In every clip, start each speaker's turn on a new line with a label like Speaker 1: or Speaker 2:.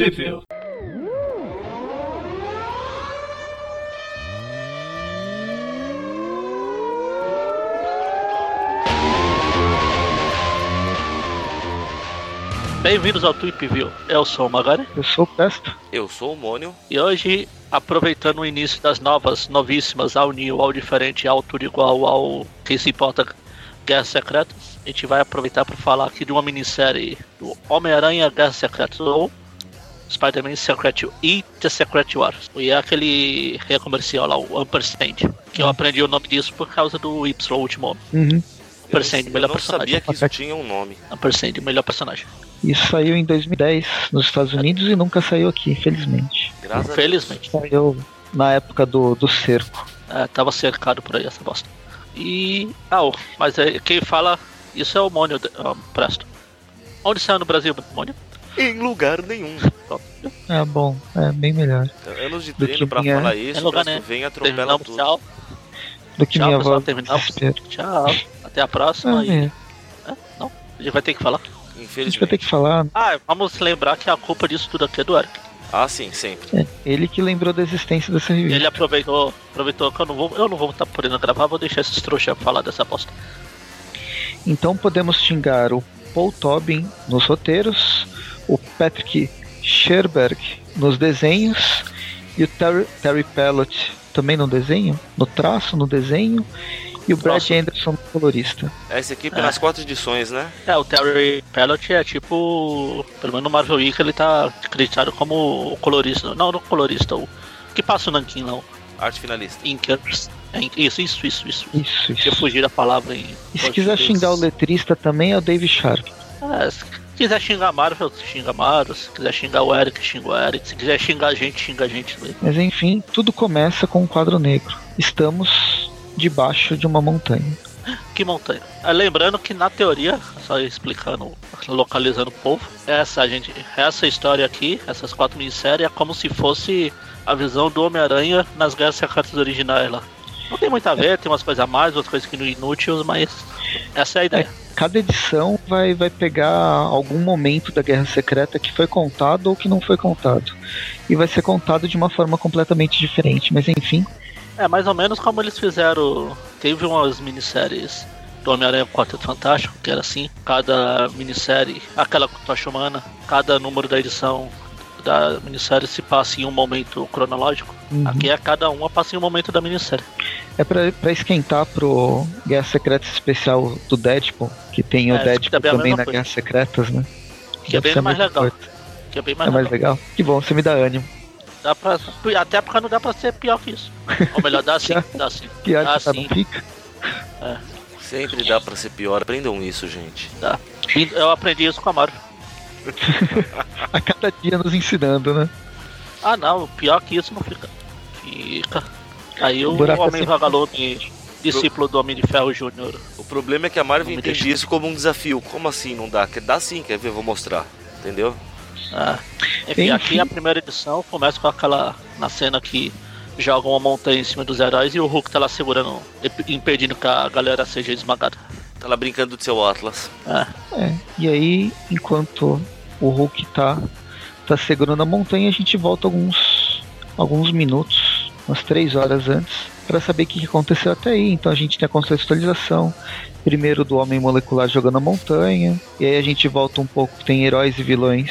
Speaker 1: Tweepville. Bem-vindos ao Tweepville. Eu sou o Magari.
Speaker 2: Eu sou o Presto.
Speaker 3: Eu sou o Mônio.
Speaker 1: E hoje, aproveitando o início das novas, novíssimas, ao new, ao diferente, ao tudo igual, ao que se importa Guerras Secretas, a gente vai aproveitar para falar aqui de uma minissérie do Homem-Aranha Guerras Secretas, ou Spider-Man Secret e The Secret Wars. E é aquele comercial lá, o Ampersand, que eu aprendi o nome disso por causa do Y, o último homem.
Speaker 2: Uhum.
Speaker 1: Ampersand,
Speaker 3: eu
Speaker 1: melhor
Speaker 3: não
Speaker 1: personagem.
Speaker 3: sabia que isso tinha um nome.
Speaker 1: Ampersand, melhor personagem.
Speaker 2: Isso saiu em 2010 nos Estados Unidos e nunca saiu aqui, infelizmente.
Speaker 3: Graças
Speaker 1: Infelizmente.
Speaker 2: Saiu na época do, do cerco.
Speaker 1: É, tava cercado por aí essa bosta. E. Ah, mas é, quem fala isso é o Mônio ah, Presto. Onde saiu no Brasil, Mônio?
Speaker 3: Em lugar nenhum.
Speaker 1: Pronto.
Speaker 2: É bom, é bem melhor.
Speaker 3: Anos de
Speaker 2: Do
Speaker 3: treino
Speaker 2: que
Speaker 3: pra
Speaker 2: minha-
Speaker 3: falar
Speaker 1: É
Speaker 3: isso,
Speaker 1: lugar,
Speaker 3: Presto
Speaker 1: né?
Speaker 3: vem atropela tudo.
Speaker 1: tchau.
Speaker 2: Do que
Speaker 1: Tchau,
Speaker 2: minha
Speaker 1: pessoal,
Speaker 2: desespero.
Speaker 1: Tchau. Até a próxima.
Speaker 2: Ah,
Speaker 1: e-
Speaker 2: é.
Speaker 1: É, não, a gente vai ter que falar.
Speaker 2: A gente vai
Speaker 3: Infelizmente.
Speaker 2: ter que falar.
Speaker 1: Ah, vamos lembrar que a culpa disso tudo aqui é do Eric.
Speaker 3: Ah, sim, sempre.
Speaker 2: É, ele que lembrou da existência dessa revista.
Speaker 1: Ele aproveitou, aproveitou que eu não vou, eu não vou estar podendo gravar, vou deixar esses trouxas falar dessa bosta.
Speaker 2: Então podemos xingar o Paul Tobin nos roteiros, o Patrick Sherberg nos desenhos e o Terry, Terry Pellot também no desenho, no traço, no desenho, e o Brad
Speaker 1: Nossa.
Speaker 2: Anderson no colorista.
Speaker 3: Essa equipe
Speaker 1: É.
Speaker 3: nas quatro edições, né?
Speaker 1: É, o Terry Pellot é tipo. Pelo menos no Marvel Week ele tá acreditado como o colorista. Não, não colorista, o que passa o Nankin lá, o
Speaker 3: Arte finalista.
Speaker 1: Inkers. É, in- isso, isso, isso, isso.
Speaker 2: Isso,
Speaker 1: Deixa eu
Speaker 2: isso.
Speaker 1: fugir da palavra em.
Speaker 2: E se quiser xingar o letrista também é o Dave Sharp.
Speaker 1: É, se quiser xingar a Marvel, xinga a Marvel. Se quiser xingar o Eric, xinga o Eric. Se quiser xingar a gente, xinga a gente.
Speaker 2: Mas enfim, tudo começa com um quadro negro. Estamos debaixo de uma montanha.
Speaker 1: Que montanha. É, lembrando que na teoria, só explicando, localizando o povo, essa gente, essa história aqui, essas quatro minisséries, é como se fosse a visão do Homem-Aranha nas Guerras Secretas originais lá. Não tem muito a ver, tem umas coisas a mais, outras coisas que não inúteis, mas essa é a ideia.
Speaker 2: Cada edição vai, vai pegar algum momento da Guerra Secreta que foi contado ou que não foi contado. E vai ser contado de uma forma completamente diferente. Mas enfim,
Speaker 1: É mais ou menos como eles fizeram. Teve umas minisséries do Homem-Aranha Quarteto Fantástico, que era assim, cada minissérie, aquela Tocha Humana, cada número da edição da minissérie se passa em um momento cronológico.
Speaker 2: Uhum.
Speaker 1: Aqui é cada uma passa em um momento da minissérie.
Speaker 2: é pra, pra esquentar pro Guerra Secreta Especial do Deadpool, que tem o
Speaker 1: É, isso
Speaker 2: Deadpool
Speaker 1: também é a
Speaker 2: também na
Speaker 1: coisa.
Speaker 2: Guerra Secretas, né?
Speaker 1: Que é bem mais legal. Que é bem mais
Speaker 2: É mais
Speaker 1: legal.
Speaker 2: legal. Que bom, você me dá ânimo.
Speaker 1: Dá pra, até porque não dá pra ser pior que isso. Ou melhor, dá sim, dá sim.
Speaker 2: Pior
Speaker 1: Dá
Speaker 2: tá,
Speaker 1: sim,
Speaker 2: fica.
Speaker 3: Sempre dá pra ser pior. Aprendam isso, gente.
Speaker 1: dá. E Eu aprendi isso com a Marvel.
Speaker 2: A cada dia nos ensinando, né?
Speaker 1: Ah não, pior que isso não fica. Fica. Aí o
Speaker 2: O é
Speaker 1: Homem
Speaker 2: sempre-
Speaker 1: Vagalume, discípulo do Homem de Ferro Júnior.
Speaker 3: O problema é que a Marvel entende
Speaker 1: deixa.
Speaker 3: isso como um desafio. Como assim não dá? Quer- Dá sim, quer ver? Eu vou mostrar. Entendeu?
Speaker 1: Ah. Enfim,
Speaker 2: Enfim.
Speaker 1: aqui a primeira edição começa com aquela. na cena que jogam uma montanha em cima dos heróis e o Hulk tá lá segurando, imp- impedindo que a galera seja esmagada.
Speaker 3: Tá lá brincando do seu Atlas.
Speaker 1: Ah,
Speaker 2: É, e aí, enquanto o Hulk tá, tá segurando a montanha, a gente volta alguns, alguns minutos, umas três horas antes, para saber o que aconteceu até aí. Então a gente tem a contextualização, primeiro do Homem Molecular jogando a montanha, e aí a gente volta um pouco, tem heróis e vilões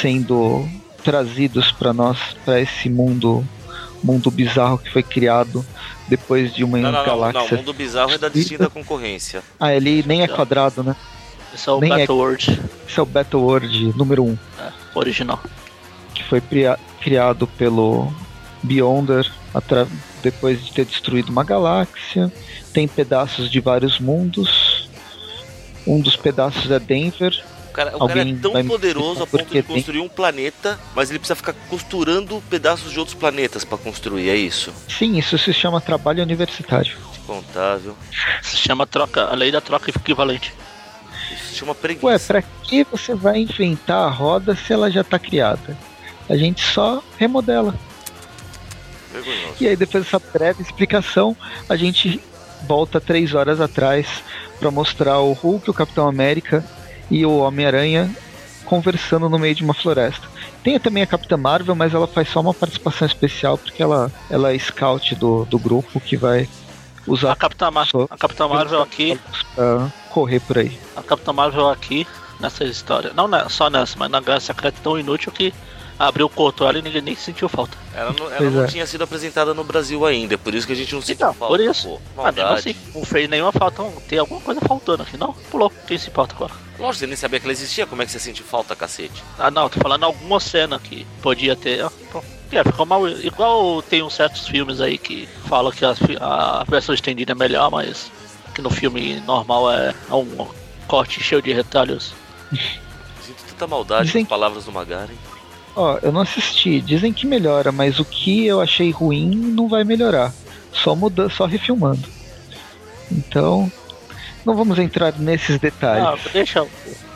Speaker 2: sendo trazidos para nós, para esse mundo mundo bizarro que foi criado depois de uma
Speaker 3: Não, não, não, não.
Speaker 2: galáxia.
Speaker 3: O mundo bizarro é da distinta conconcorrência.
Speaker 2: Ah, ele nem é quadrado, né?
Speaker 1: esse é o
Speaker 2: Nem é-
Speaker 1: Battle World
Speaker 2: Esse é o Battle World número 1. Um.
Speaker 1: é, original.
Speaker 2: que foi cria- criado pelo Beyonder atra- depois de ter destruído uma galáxia. Tem pedaços de vários mundos. Um dos pedaços é Denver.
Speaker 3: O cara, o cara é tão poderoso a ponto de construir um planeta, mas ele precisa ficar costurando pedaços de outros planetas pra construir, é isso?
Speaker 2: Sim, isso se chama trabalho universitário.
Speaker 3: Contável.
Speaker 1: Se chama troca, a lei da troca equivalente.
Speaker 3: Isso se chama preguiça.
Speaker 2: Ué, pra que você vai inventar a roda se ela já tá criada? A gente só remodela.
Speaker 3: Vergonhoso.
Speaker 2: E aí, depois dessa breve explicação, a gente volta três horas atrás para mostrar o Hulk, o Capitão América e o Homem-Aranha conversando no meio de uma floresta. Tem também a Capitã Marvel, mas ela faz só uma participação especial porque ela, ela é scout do, do grupo que vai usar
Speaker 1: A Capitã, Mar a Capitã Marvel aqui,
Speaker 2: correr por aí.
Speaker 1: a Capitã Marvel aqui, nessa história, não na- só nessa, mas na Guerra Secreta é tão inútil que abriu o corto ela e ninguém nem sentiu falta.
Speaker 3: Ela não, ela não
Speaker 2: é.
Speaker 3: tinha sido apresentada no Brasil ainda, por isso que a gente não sentiu
Speaker 1: Então,
Speaker 3: falta.
Speaker 1: por isso.
Speaker 3: Pô,
Speaker 1: Ah,
Speaker 3: maldade.
Speaker 1: assim, não fez nenhuma falta, não, tem alguma coisa faltando aqui, não? Pulou, quem se importa agora?
Speaker 3: Lógico, você nem sabia que ela existia, como é que você sentiu falta, cacete?
Speaker 1: Ah, não, tô falando alguma cena que podia ter. ah. É, ficou mal. Igual tem uns certos filmes aí que falam que a, a versão estendida é melhor, mas que no filme normal é é um corte cheio de retalhos.
Speaker 3: Sinto tanta maldade com palavras do Magaren.
Speaker 2: Ó, eu não assisti. Dizem que melhora, mas o que eu achei ruim não vai melhorar. Só muda, só refilmando. Então, não vamos entrar nesses
Speaker 1: Ah,
Speaker 2: detalhes.
Speaker 1: deixa,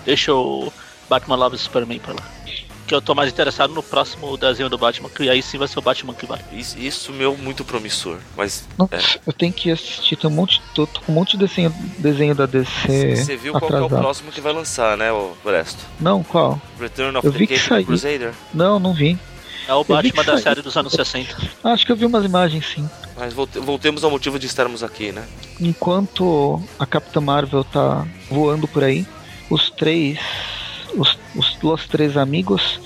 Speaker 1: deixa o Batman Love Superman pra lá. Que eu tô mais interessado no próximo desenho do Batman, que aí sim vai ser o Batman que vale.
Speaker 3: Isso, isso meu, muito promissor. Mas
Speaker 2: Nossa,
Speaker 3: é.
Speaker 2: eu tenho que assistir. Tem um monte, tô, tô com um monte de desenho, desenho da DC
Speaker 3: você viu qual que é o
Speaker 2: atrasado.
Speaker 3: próximo que vai lançar, né, o Bresto?
Speaker 2: Não, qual?
Speaker 3: Return of
Speaker 2: Eu
Speaker 3: the
Speaker 2: vi que
Speaker 3: Caped
Speaker 2: saiu.
Speaker 3: Crusader.
Speaker 2: Não, não vi.
Speaker 1: É o
Speaker 2: que
Speaker 1: Batman da série dos anos 60.
Speaker 2: Ah, Acho que eu vi umas imagens sim.
Speaker 3: Mas volte- voltemos ao motivo de estarmos aqui, né?
Speaker 2: Enquanto a Capitã Marvel tá voando por aí, os três, os, os três amigos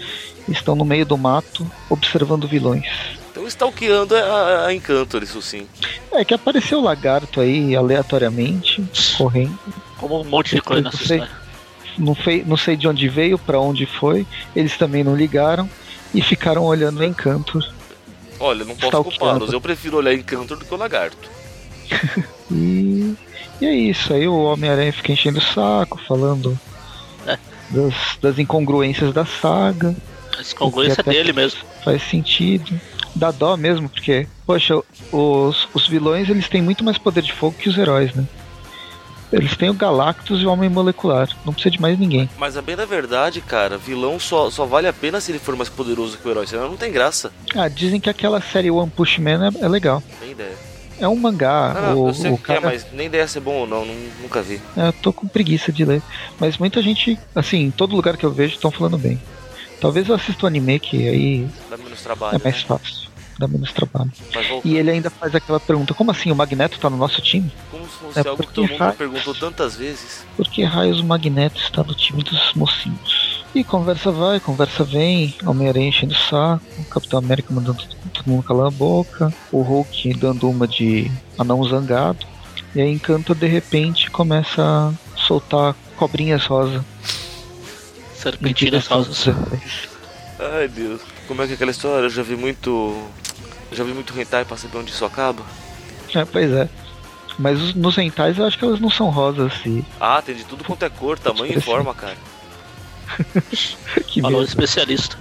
Speaker 2: estão no meio do mato observando vilões.
Speaker 3: Então stalkeando a, a Encantor, isso sim.
Speaker 2: É que apareceu o lagarto aí aleatoriamente, correndo.
Speaker 1: Como um monte de coisa nessa
Speaker 2: sei.
Speaker 1: história.
Speaker 2: Não, fei, não sei de onde veio, pra onde foi. Eles também não ligaram e ficaram olhando o encanto.
Speaker 3: Olha, não posso culpá-los. Eu prefiro olhar Encantor do que o Lagarto.
Speaker 2: E, e é isso. Aí o Homem-Aranha fica enchendo o saco, falando
Speaker 1: É.
Speaker 2: das, das incongruências da saga.
Speaker 1: Esse congruência é
Speaker 2: até-
Speaker 1: dele mesmo.
Speaker 2: faz sentido. Dá dó mesmo, porque, poxa, os, os vilões eles têm muito mais poder de fogo que os heróis, né? Eles têm o Galactus e o Homem Molecular. Não precisa de mais ninguém.
Speaker 3: Mas a bem da verdade, cara, vilão só, só vale a pena se ele for mais poderoso que o herói, senão não tem graça.
Speaker 2: Ah, dizem que aquela série One Punch Man é, é legal.
Speaker 3: Nem ideia.
Speaker 2: É um mangá.
Speaker 3: Não, não,
Speaker 2: o,
Speaker 3: eu sei
Speaker 2: o
Speaker 3: que é,
Speaker 2: cara,
Speaker 3: mas nem ideia se é bom ou não, nun- nunca vi.
Speaker 2: É, eu tô com preguiça de ler. Mas muita gente, assim, em todo lugar que eu vejo estão falando bem. Talvez eu assista o anime, que aí
Speaker 3: Dá menos trabalho.
Speaker 2: é mais
Speaker 3: né?
Speaker 2: fácil. Dá menos trabalho. E ele ainda faz aquela pergunta: como assim o Magneto tá no nosso time?
Speaker 3: como se fosse
Speaker 2: É
Speaker 3: algo que todo mundo
Speaker 2: faz-
Speaker 3: perguntou tantas vezes.
Speaker 2: Por que raios o Magneto está no time dos mocinhos? E conversa vai, conversa vem, Homem-Aranha enchendo o saco, o Capitão América mandando todo mundo calar a boca, o Hulk dando uma de anão zangado, e aí Encanto de repente começa a soltar cobrinhas rosa.
Speaker 1: Serpentinas rosas.
Speaker 3: Ai Deus. Como é que é aquela história? Eu já vi muito. eu Já vi muito hentai pra saber onde isso acaba.
Speaker 2: É, pois é. Mas os- nos rentais eu acho que elas não são rosas, e
Speaker 3: Ah, tem de tudo quanto é cor, tamanho e forma, cara.
Speaker 2: Que
Speaker 1: Falou
Speaker 2: medo.
Speaker 1: especialista.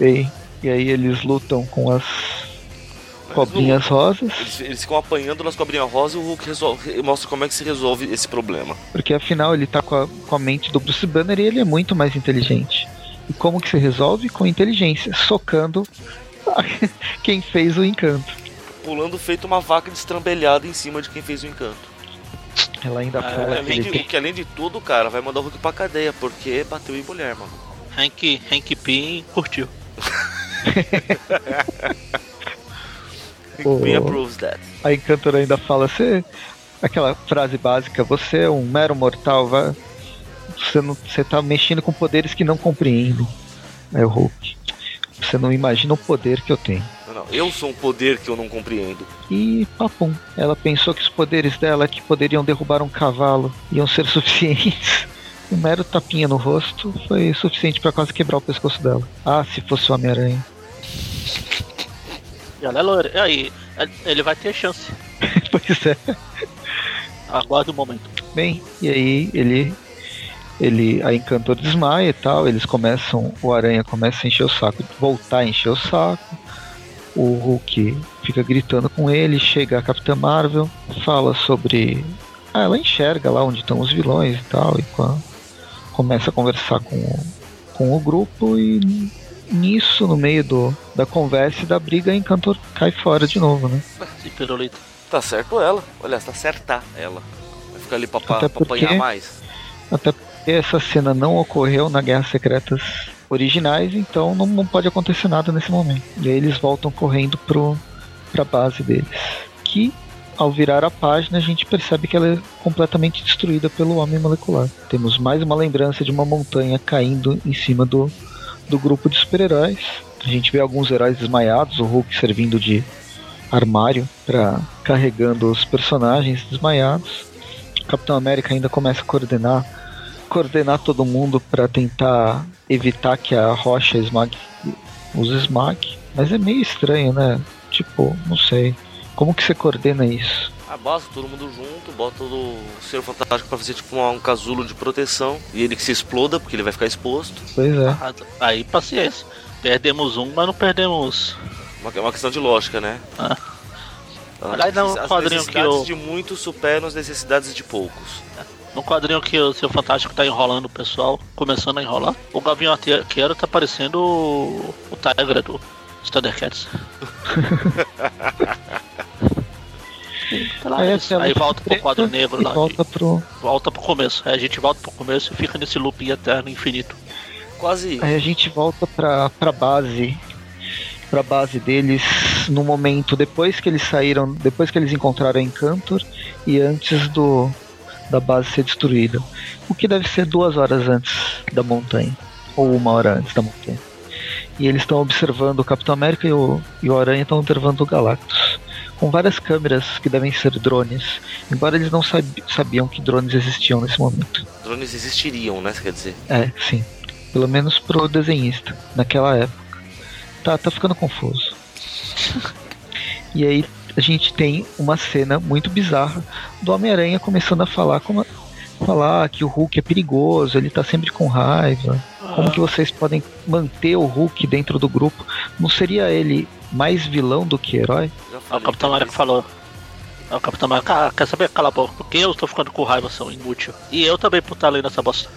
Speaker 2: E, e aí eles lutam com as cobrinhas rosas.
Speaker 3: Eles, eles ficam apanhando nas cobrinhas rosa e o Hulk resolve, mostra como é que se resolve esse problema.
Speaker 2: Porque afinal ele tá com a, com a mente do Bruce Banner e ele é muito mais inteligente. E como que se resolve? Com inteligência, socando quem fez o encanto.
Speaker 3: Pulando feito uma vaca destrambelhada em cima de quem fez o encanto.
Speaker 2: Ela ainda
Speaker 1: Ah,
Speaker 2: fala que
Speaker 3: além
Speaker 2: ele
Speaker 3: de, que além de tudo, cara, vai mandar o Hulk pra cadeia, porque bateu em mulher, mano.
Speaker 1: Hank, Hank Pym curtiu.
Speaker 2: Oh.
Speaker 3: Queen approves that.
Speaker 2: A encantora ainda fala você aquela frase básica, você é um mero mortal, vai, você não você tá mexendo com poderes que não compreendem. Aí o Hulk. Você não imagina o poder que eu tenho.
Speaker 3: Não, não, eu sou um poder que eu não compreendo.
Speaker 2: E papum. Ela pensou que os poderes dela que poderiam derrubar um cavalo iam ser suficientes. Um mero tapinha no rosto foi suficiente pra quase quebrar o pescoço dela. Ah, se fosse o Homem-Aranha.
Speaker 1: E ela é loira. E aí, ele vai ter chance.
Speaker 2: pois é.
Speaker 1: Aguarde o momento.
Speaker 2: Bem, e aí ele. Ele. A Encantor desmaia e tal. Eles começam. O Aranha começa a encher o saco. Voltar a encher o saco. O Hulk fica gritando com ele. Chega a Capitã Marvel. Fala sobre. Ah, ela enxerga lá onde estão os vilões e tal. E começa a conversar com o, com o grupo. E nisso, no meio do, da conversa e da briga, a Encantor cai fora de novo, né?
Speaker 1: Esse pirulito.
Speaker 3: Tá certo ela. Olha, tá certa ela. Vai ficar ali pra,
Speaker 2: Até
Speaker 3: pra apanhar
Speaker 2: porque-
Speaker 3: mais.
Speaker 2: Até essa cena não ocorreu na Guerra Secretas originais, então não, não pode acontecer nada nesse momento. E aí eles voltam correndo pro, pra base deles. Que ao virar a página, a gente percebe que ela é completamente destruída pelo homem molecular. Temos mais uma lembrança de uma montanha caindo em cima do, do grupo de super-heróis. A gente vê alguns heróis desmaiados, o Hulk servindo de armário para carregando os personagens desmaiados. O Capitão América ainda começa a coordenar coordenar todo mundo para tentar evitar que a rocha esmague os esmague. Mas é meio estranho, né? Tipo, não sei. Como que você coordena isso?
Speaker 3: Ah, basta todo mundo junto, bota o Senhor Fantástico pra fazer tipo um, um casulo de proteção e ele que se exploda, porque ele vai ficar exposto.
Speaker 2: Pois é.
Speaker 1: Ah, Aí, paciência. Perdemos um, mas não perdemos.
Speaker 3: Uma, uma questão de lógica, né?
Speaker 1: Ah.
Speaker 3: Ah,
Speaker 1: Aliás, não,
Speaker 3: as
Speaker 1: quadrinho que
Speaker 3: necessidades
Speaker 1: eu-
Speaker 3: de muitos superam as necessidades de poucos.
Speaker 1: No quadrinho que o seu Fantástico tá enrolando o pessoal, começando a enrolar, o Gavião Arqueiro tá parecendo o, o Tigra do Thundercats. Tá
Speaker 2: Aí, a tela
Speaker 1: aí volta pro quadro negro lá.
Speaker 2: volta pro.
Speaker 1: Volta pro começo. Aí a gente volta pro começo e fica nesse looping eterno infinito.
Speaker 3: Quase.
Speaker 2: Aí a gente volta pra, pra base. Pra base deles no momento depois que eles saíram. Depois que eles encontraram a Encantor e antes do da base ser destruída. O que deve ser duas horas antes da montanha. Ou uma hora antes da montanha. E eles estão observando o Capitão América e o, e o Aranha estão observando o Galactus. Com várias câmeras que devem ser drones. Embora eles não sabi- sabiam que drones existiam nesse momento.
Speaker 3: Drones existiriam, né? Você quer dizer?
Speaker 2: É, sim. Pelo menos pro desenhista, naquela época. Tá, tá ficando confuso. e aí a gente tem uma cena muito bizarra do Homem-Aranha começando a falar como falar que o Hulk é perigoso, ele tá sempre com raiva. Como que vocês podem manter o Hulk dentro do grupo? Não seria ele mais vilão do que herói?
Speaker 1: Aí o Capitão América falou. Aí o Capitão América, ah, quer saber? Cala a boca, porque eu estou ficando com raiva, são inútil. E eu também por estar lendo essa bosta.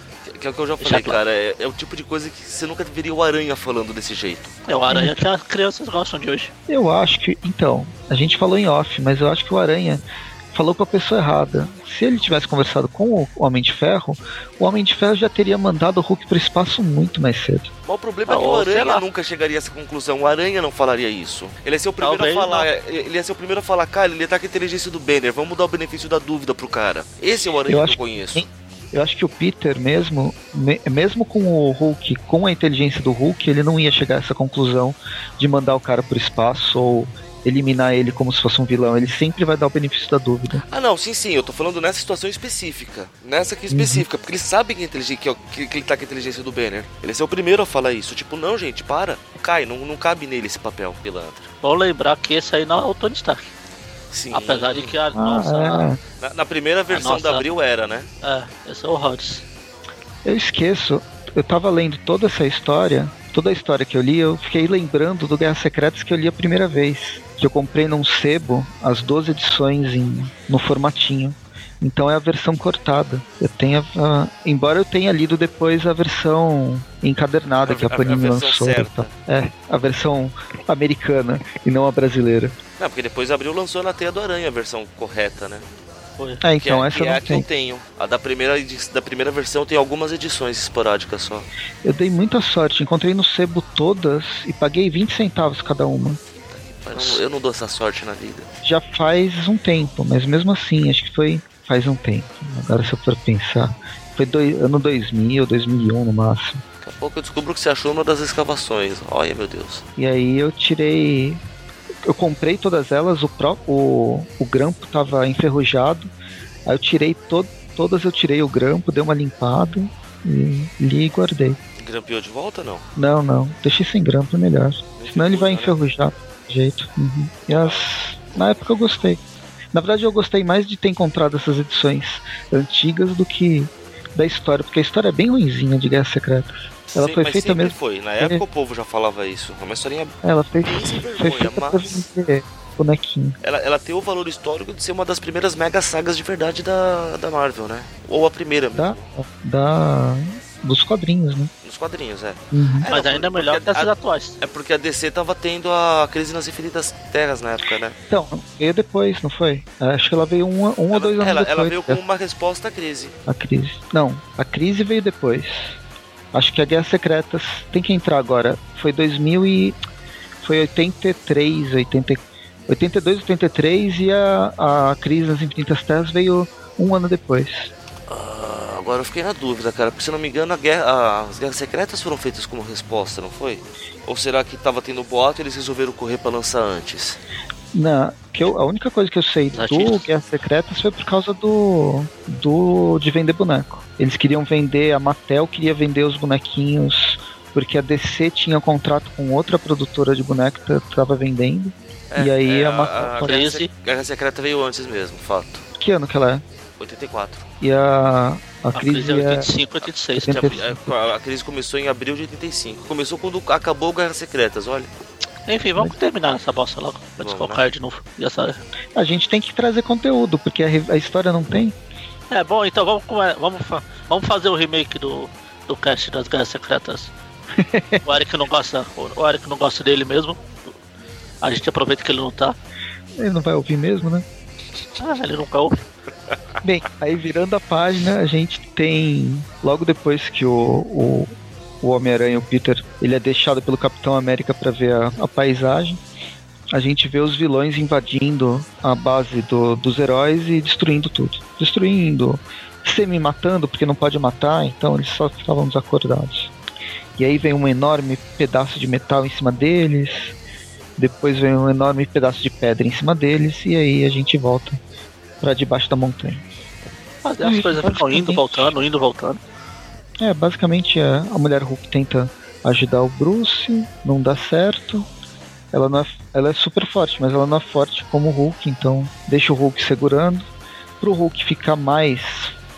Speaker 3: Que, que é o que eu já falei,
Speaker 1: claro.
Speaker 3: cara. É, é o tipo de coisa que você nunca veria o Aranha falando desse jeito.
Speaker 1: É o Aranha que as crianças gostam de hoje.
Speaker 2: Eu acho que. Então, a gente falou em off, mas eu acho que o Aranha falou com a pessoa errada. Se ele tivesse conversado com o Homem de Ferro, o Homem de Ferro já teria mandado o Hulk pro espaço muito mais cedo.
Speaker 3: Mas o problema
Speaker 1: Ah,
Speaker 3: é que o Aranha nunca chegaria a essa conclusão. O Aranha não falaria isso. Ele ia ser o primeiro
Speaker 1: Talvez
Speaker 3: a falar. Ele ia ser o primeiro a falar, cara, ele tá com a inteligência do Banner. Vamos dar o benefício da dúvida pro cara. Esse é o Aranha
Speaker 2: Eu
Speaker 3: que
Speaker 2: acho
Speaker 3: eu conheço.
Speaker 2: Sim. Eu acho que o Peter mesmo, me- mesmo com o Hulk, com a inteligência do Hulk, ele não ia chegar a essa conclusão de mandar o cara pro espaço ou eliminar ele como se fosse um vilão. Ele sempre vai dar o benefício da dúvida.
Speaker 3: Ah, não, sim, sim. Eu tô falando nessa situação específica. Nessa aqui específica. Porque eles sabem que, a intelig- que, que- que ele tá com a inteligência do Banner. Ele ia ser o primeiro a falar isso. Tipo, não, gente, para. Cai, não, não cabe nele esse papel, pilantra.
Speaker 1: Vou lembrar que esse aí não é o Tony Stark.
Speaker 3: Sim.
Speaker 1: Apesar de que a
Speaker 2: Ah,
Speaker 1: nossa.
Speaker 2: é.
Speaker 3: Na, na primeira versão
Speaker 1: nossa-
Speaker 3: da Abril era, né?
Speaker 1: É, esse é o Rhodes.
Speaker 2: Eu esqueço, eu tava lendo toda essa história, toda a história que eu li, eu fiquei lembrando do Guerras Secretas que eu li a primeira vez. Que eu comprei num sebo as 12 edições em, no formatinho. Então é a versão cortada. Eu tenho a- a- embora eu tenha lido depois a versão encadernada
Speaker 3: A-
Speaker 2: que a Panini lançou. É, a versão americana e não a brasileira.
Speaker 3: Não, porque depois a Abril lançou na Teia do Aranha a versão correta, né?
Speaker 1: Foi.
Speaker 2: É,
Speaker 3: Que
Speaker 2: então
Speaker 3: é,
Speaker 2: essa
Speaker 3: que é
Speaker 2: não
Speaker 3: a que eu
Speaker 2: tenho.
Speaker 3: A da primeira, da primeira versão tem algumas edições esporádicas só.
Speaker 2: Eu dei muita sorte, encontrei no sebo todas e paguei 20 centavos cada uma.
Speaker 3: Mas não- eu não dou essa sorte na vida.
Speaker 2: já faz um tempo, mas mesmo assim, acho que foi faz um tempo. Agora se eu for pensar, foi ano 2000, 2001 no máximo.
Speaker 3: Daqui a pouco eu descubro que você achou uma das escavações. Olha, meu Deus.
Speaker 2: E aí eu tirei eu comprei todas elas, o pró o, o grampo tava enferrujado. Aí eu tirei to todas eu tirei o grampo, dei uma limpada e li e guardei.
Speaker 3: Grampeou de volta não?
Speaker 2: Não, não, deixei sem grampo é melhor. Senão ele vai
Speaker 3: Né?
Speaker 2: enferrujar jeito. Uhum. E as... Na época eu gostei. Na verdade eu gostei mais de ter encontrado essas edições antigas do que da história, porque a história é bem ruinzinha de Guerra Secreta. Ela
Speaker 3: Sim,
Speaker 2: foi feita mesmo-
Speaker 3: foi. Na época o povo já falava isso. É uma historinha
Speaker 2: Ela foi, foi feita
Speaker 3: mas
Speaker 2: bonequinho.
Speaker 3: ela, ela tem o valor histórico de ser uma das primeiras mega sagas de verdade da, da Marvel, né? Ou a primeira mesmo.
Speaker 2: Da, da, dos quadrinhos, né?
Speaker 3: Nos quadrinhos, é.
Speaker 2: Uhum.
Speaker 3: É,
Speaker 1: Mas
Speaker 3: não,
Speaker 1: ainda é melhor que atuais.
Speaker 3: É porque a DC tava tendo a crise nas infinitas terras na época, né?
Speaker 2: Então, veio depois, não foi? Acho que ela veio um, um ou dois anos
Speaker 3: ela,
Speaker 2: depois.
Speaker 3: ela veio com uma resposta à crise.
Speaker 2: A crise. Não, a crise veio depois. Acho que a Guerra Secretas tem que entrar agora. Foi 2000 e foi 83, 80, 82, 83 e a, a crise nas Infinitas Terras veio um ano depois.
Speaker 3: Ah, agora eu fiquei na dúvida, cara, porque se não me engano a guerra, a- as guerras secretas foram feitas como resposta, não foi? Ou será que tava tendo boato e eles resolveram correr pra lançar antes?
Speaker 2: Na, que eu, a única coisa que eu sei do
Speaker 1: Artistas.
Speaker 2: Guerra Secretas foi por causa do, do de vender boneco. Eles queriam vender, a Mattel queria vender os bonequinhos porque a DC tinha contrato com outra produtora de boneco que tava vendendo. E aí
Speaker 3: é,
Speaker 2: a
Speaker 3: a,
Speaker 2: Mattel
Speaker 3: a Guerra Secreta veio antes mesmo, fato.
Speaker 2: que ano que ela é?
Speaker 3: 84.
Speaker 2: E a, a,
Speaker 1: A
Speaker 2: crise
Speaker 1: crise é
Speaker 2: é
Speaker 1: 85, 86.
Speaker 3: Que a-
Speaker 2: 85.
Speaker 3: a, a crise começou em abril de 85. Começou quando acabou Guerras Secretas, olha.
Speaker 1: Enfim, vamos terminar essa bosta logo. Pra
Speaker 3: Vamos,
Speaker 1: desfocar de novo. E essa...
Speaker 2: A gente tem que trazer conteúdo, porque a, a história não tem.
Speaker 1: É bom, então vamos, vamos, vamos fazer o remake do, do cast das Guerras Secretas. o Eric não gosta. O Eric não gosta dele mesmo. A gente aproveita que ele não tá.
Speaker 2: Ele não vai ouvir mesmo, né?
Speaker 1: Ah, ele nunca ouve.
Speaker 2: Bem, aí virando a página, a gente tem. Logo depois que o, o, o Homem-Aranha, o Peter, ele é deixado pelo Capitão América para ver a, a paisagem. A gente vê os vilões invadindo a base do- dos heróis e destruindo tudo. Destruindo, semi-matando, porque não pode matar, então eles só estavam desacordados. E aí vem um enorme pedaço de metal em cima deles. Depois vem um enorme pedaço de pedra em cima deles. E aí a gente volta para debaixo da montanha.
Speaker 1: As
Speaker 2: Hum,
Speaker 1: coisas ficam indo, voltando, indo, voltando.
Speaker 2: É, basicamente a, a mulher Hulk tenta ajudar o Bruce, não dá certo. Ela não é, ela é super forte, mas ela não é forte como o Hulk, então deixa o Hulk segurando. Pro Hulk ficar mais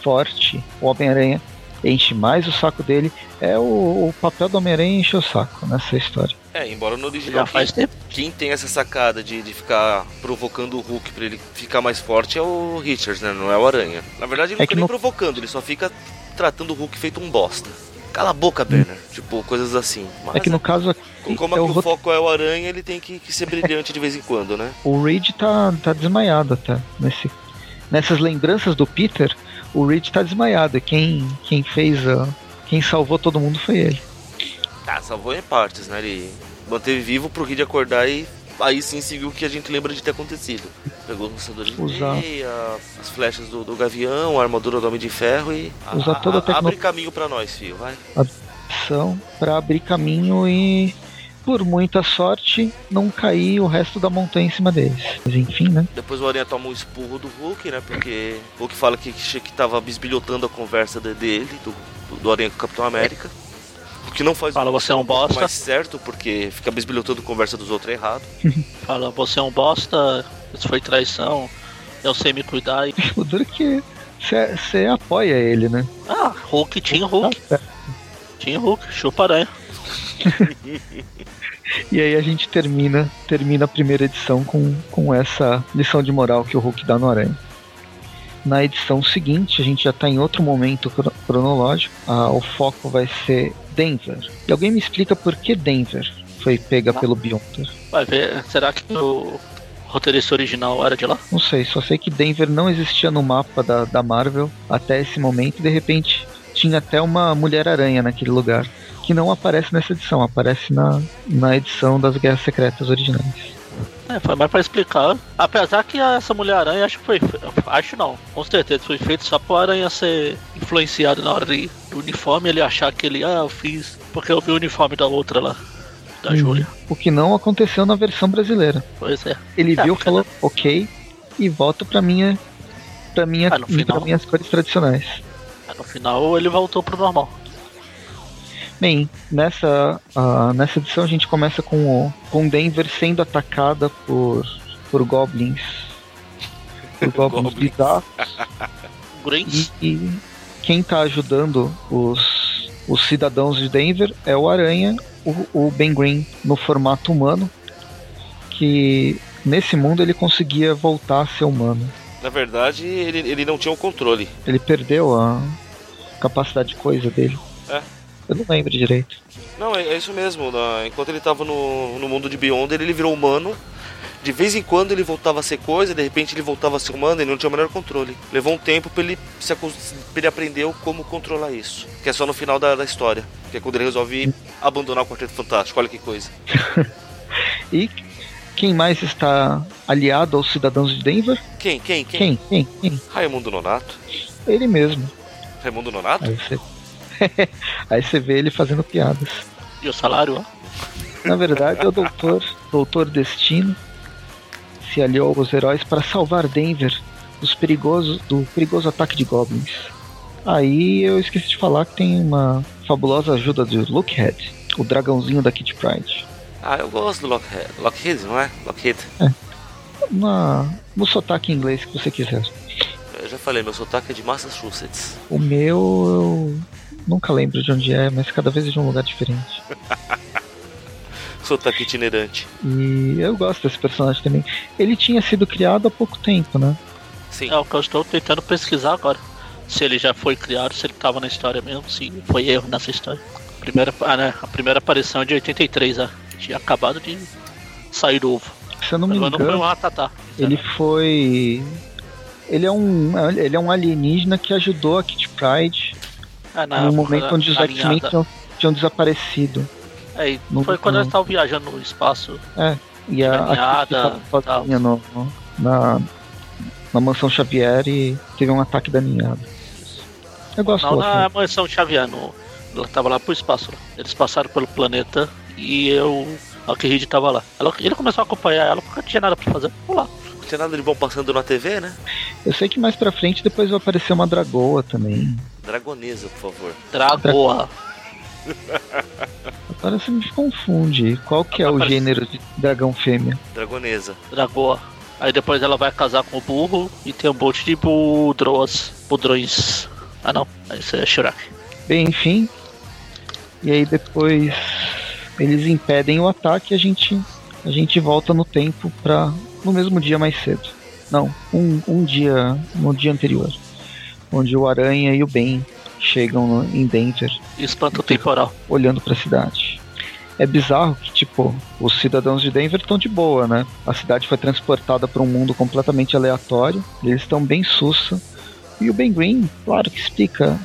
Speaker 2: forte, o Homem-Aranha enche mais o saco dele. É o, o papel do Homem-Aranha encher o saco nessa história.
Speaker 3: É, embora no original
Speaker 1: Já faz
Speaker 3: quem,
Speaker 1: tempo.
Speaker 3: quem tem essa sacada de, de ficar provocando o Hulk pra ele ficar mais forte é o Richards, né? Não é o Aranha. Na verdade ele não
Speaker 2: É que
Speaker 3: fica nem
Speaker 2: no-
Speaker 3: provocando, ele só fica tratando o Hulk feito um bosta. Cala a boca, Banner. Tipo, coisas assim. Mas
Speaker 2: É que no caso aqui,
Speaker 3: como
Speaker 2: é
Speaker 3: aqui
Speaker 2: o,
Speaker 3: o
Speaker 2: rot-
Speaker 3: foco é o Aranha, ele tem que, que ser brilhante de vez em quando, né?
Speaker 2: o Reed tá, tá desmaiado até. Nesse, nessas lembranças do Peter, o Reed tá desmaiado. Quem, quem fez a. Quem salvou todo mundo foi ele.
Speaker 3: Tá, salvou em partes, né? Ele manteve vivo pro Reed acordar e aí sim seguiu o que a gente lembra de ter acontecido. Pegou o lançador de meia, as flechas do, do Gavião, a armadura do Homem de Ferro e.
Speaker 2: Usar toda a tecno-
Speaker 3: Abre caminho pra nós, filho, vai.
Speaker 2: São para abrir caminho e, por muita sorte, não cair o resto da montanha em cima deles. Mas enfim, né?
Speaker 3: Depois o Aranha toma um esporro do Hulk, né? Porque o Hulk fala que, que, que tava bisbilhotando a conversa de- dele, do, do Aranha com o Capitão América. O que não faz
Speaker 1: Fala, você é um bosta.
Speaker 3: mais certo, porque fica bisbilhotando a conversa dos outros é errado.
Speaker 1: Fala, você é um bosta, isso foi traição, eu sei me cuidar. E...
Speaker 2: O duro é que você apoia ele, né?
Speaker 1: Ah, Hulk, tinha Hulk,
Speaker 2: Tá
Speaker 1: tinha Hulk, chupa aranha.
Speaker 2: E aí a gente termina, termina a primeira edição com, com essa lição de moral que o Hulk dá no Aranha. Na edição seguinte, a gente já está em outro momento cro- cronológico. Ah, o foco vai ser Denver. E alguém me explica por que Denver foi pega pelo Beyonder?
Speaker 1: Vai ver, será que o roteirista original era de lá?
Speaker 2: Não sei, só sei que Denver não existia no mapa da, da Marvel até esse momento e de repente tinha até uma Mulher-Aranha naquele lugar. Que não aparece nessa edição, aparece na, na edição das Guerras Secretas originais.
Speaker 1: É, foi mais pra explicar. Apesar que essa Mulher-Aranha, acho que foi. Acho não, com certeza foi feito só pro Aranha ser influenciado na hora de, do uniforme, ele achar que ele, ah, eu fiz. Porque eu vi o uniforme da outra lá, da
Speaker 2: Uhum.
Speaker 1: Júlia.
Speaker 2: O que não aconteceu na versão brasileira.
Speaker 1: Pois é.
Speaker 2: Ele
Speaker 1: É,
Speaker 2: viu, falou ok e volta pra minha. Pra, minha,
Speaker 1: Ah,
Speaker 2: pra minhas cores tradicionais.
Speaker 1: No final ele voltou pro normal.
Speaker 2: Bem, nessa, ah, nessa edição a gente começa com, o, com Denver sendo atacada por, por goblins. Por goblins
Speaker 3: Goblins.
Speaker 2: bizarros. E, e quem tá ajudando os, os cidadãos de Denver é o Aranha, o, o Ben Green, no formato humano. Que nesse mundo ele conseguia voltar a ser humano.
Speaker 3: Na verdade, ele, ele não tinha o controle.
Speaker 2: Ele perdeu a capacidade de coisa dele.
Speaker 3: É.
Speaker 2: Eu não lembro direito.
Speaker 3: Não, é, é isso mesmo. na- enquanto ele tava no, no mundo de Beyonder, ele virou humano. De vez em quando ele voltava a ser coisa, de repente ele voltava a ser humano e não tinha o menor controle. Levou um tempo pra ele, se pra ele aprender como controlar isso. Que é só no final da, da história. Que é quando ele resolve abandonar o Quarteto Fantástico. Olha que coisa.
Speaker 2: E quem mais está aliado aos cidadãos de Denver?
Speaker 3: Quem? Quem? Quem?
Speaker 2: Quem? Quem? Quem?
Speaker 3: Raimundo Nonato.
Speaker 2: Ele mesmo.
Speaker 3: Raimundo Nonato?
Speaker 2: Aí você... Aí você vê ele fazendo piadas.
Speaker 1: E o salário, ó.
Speaker 2: Na verdade, é o doutor, doutor Destino se aliou aos heróis para salvar Denver dos perigosos, do perigoso ataque de goblins. Aí eu esqueci de falar que tem uma fabulosa ajuda de Lookhead, o dragãozinho da Kit Pride.
Speaker 3: Ah, eu gosto do Lockheed. Lockheed, não é? Lockheed.
Speaker 2: Na, no sotaque em inglês que você quiser.
Speaker 3: Eu já falei, meu sotaque é de Massachusetts.
Speaker 2: O meu eu nunca lembro de onde é, mas cada vez é de um lugar diferente.
Speaker 3: Sotaque itinerante.
Speaker 2: E eu gosto desse personagem também. Ele tinha sido criado há pouco tempo, né?
Speaker 3: Sim.
Speaker 1: É o que eu estou tentando pesquisar agora. Se ele já foi criado, se ele estava na história mesmo, se foi erro nessa história. Primeira, ah, né, a primeira aparição é de 83, né? Tinha acabado de sair do ovo.
Speaker 2: Se eu não me
Speaker 1: Agora não foi
Speaker 2: engano,
Speaker 1: um ratatá.
Speaker 2: ele foi. Ele é um. Ele é um alienígena que ajudou a Kit Pride
Speaker 1: É, na
Speaker 2: no momento onde os X-Men tinham, tinham desaparecido.
Speaker 1: É, e
Speaker 2: no-
Speaker 1: foi quando
Speaker 2: no-
Speaker 1: eles estavam viajando no espaço.
Speaker 2: E a, a
Speaker 1: Alinhada,
Speaker 2: sozinha no, no- na, na mansão Xavier e teve um ataque da ninhada. Eu gosto
Speaker 1: Não na mansão Xavier, no, ela tava lá pro espaço. lá. Eles passaram pelo planeta e eu. A Kid tava lá. Ela- ele começou a acompanhar ela porque não tinha nada pra fazer. Vamos lá.
Speaker 3: Não tinha nada de bom passando na TV, né?
Speaker 2: Eu sei que mais pra frente depois vai aparecer uma dragoa também.
Speaker 3: Dragonesa, por favor.
Speaker 1: Dragoa.
Speaker 2: Agora você me confunde. Qual que é o gênero de dragão fêmea?
Speaker 3: Dragonesa.
Speaker 1: Dragoa. Aí depois ela vai casar com o burro e tem um monte de budroas. Budrões. Ah não, esse é Shrek.
Speaker 2: Bem, enfim. E aí depois eles impedem o ataque e a gente, a gente volta no tempo pra. no mesmo dia mais cedo. Não, um, um dia. no dia anterior. Onde o Aranha e o Ben chegam no- em Denver
Speaker 1: Espanto temporal.
Speaker 2: olhando pra cidade. É bizarro que, tipo, os cidadãos de Denver estão de boa, né? A cidade foi transportada para um mundo completamente aleatório, eles estão bem sussa. E o Ben Green, claro que explica.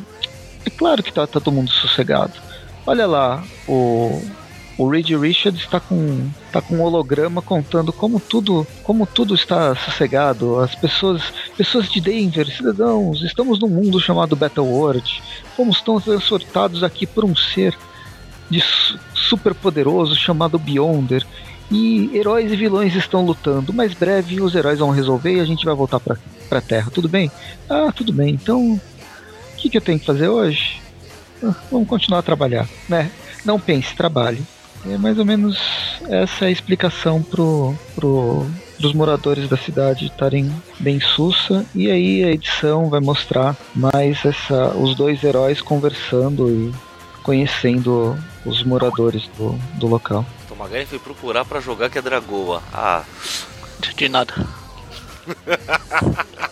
Speaker 2: É claro que tá, tá todo mundo sossegado. Olha lá, o, o Reed Richards está com, tá com um holograma contando como tudo, como tudo está sossegado. As pessoas, pessoas de Denver, cidadãos, estamos num mundo chamado Battle World. Fomos tão transportados aqui por um ser de su- super poderoso chamado Beyonder. E heróis e vilões estão lutando, mas breve os heróis vão resolver e a gente vai voltar pra, pra Terra, tudo bem? Ah, tudo bem, então o que, que eu tenho que fazer hoje? Ah, vamos continuar a trabalhar, né? Não pense, trabalhe. É mais ou menos essa é a explicação pro, pro, pros moradores da cidade estarem bem sussa. E aí a edição vai mostrar mais essa, os dois heróis conversando e conhecendo os moradores do, do local.
Speaker 3: Magari foi procurar pra jogar que é Dragoa. Ah,
Speaker 1: De nada.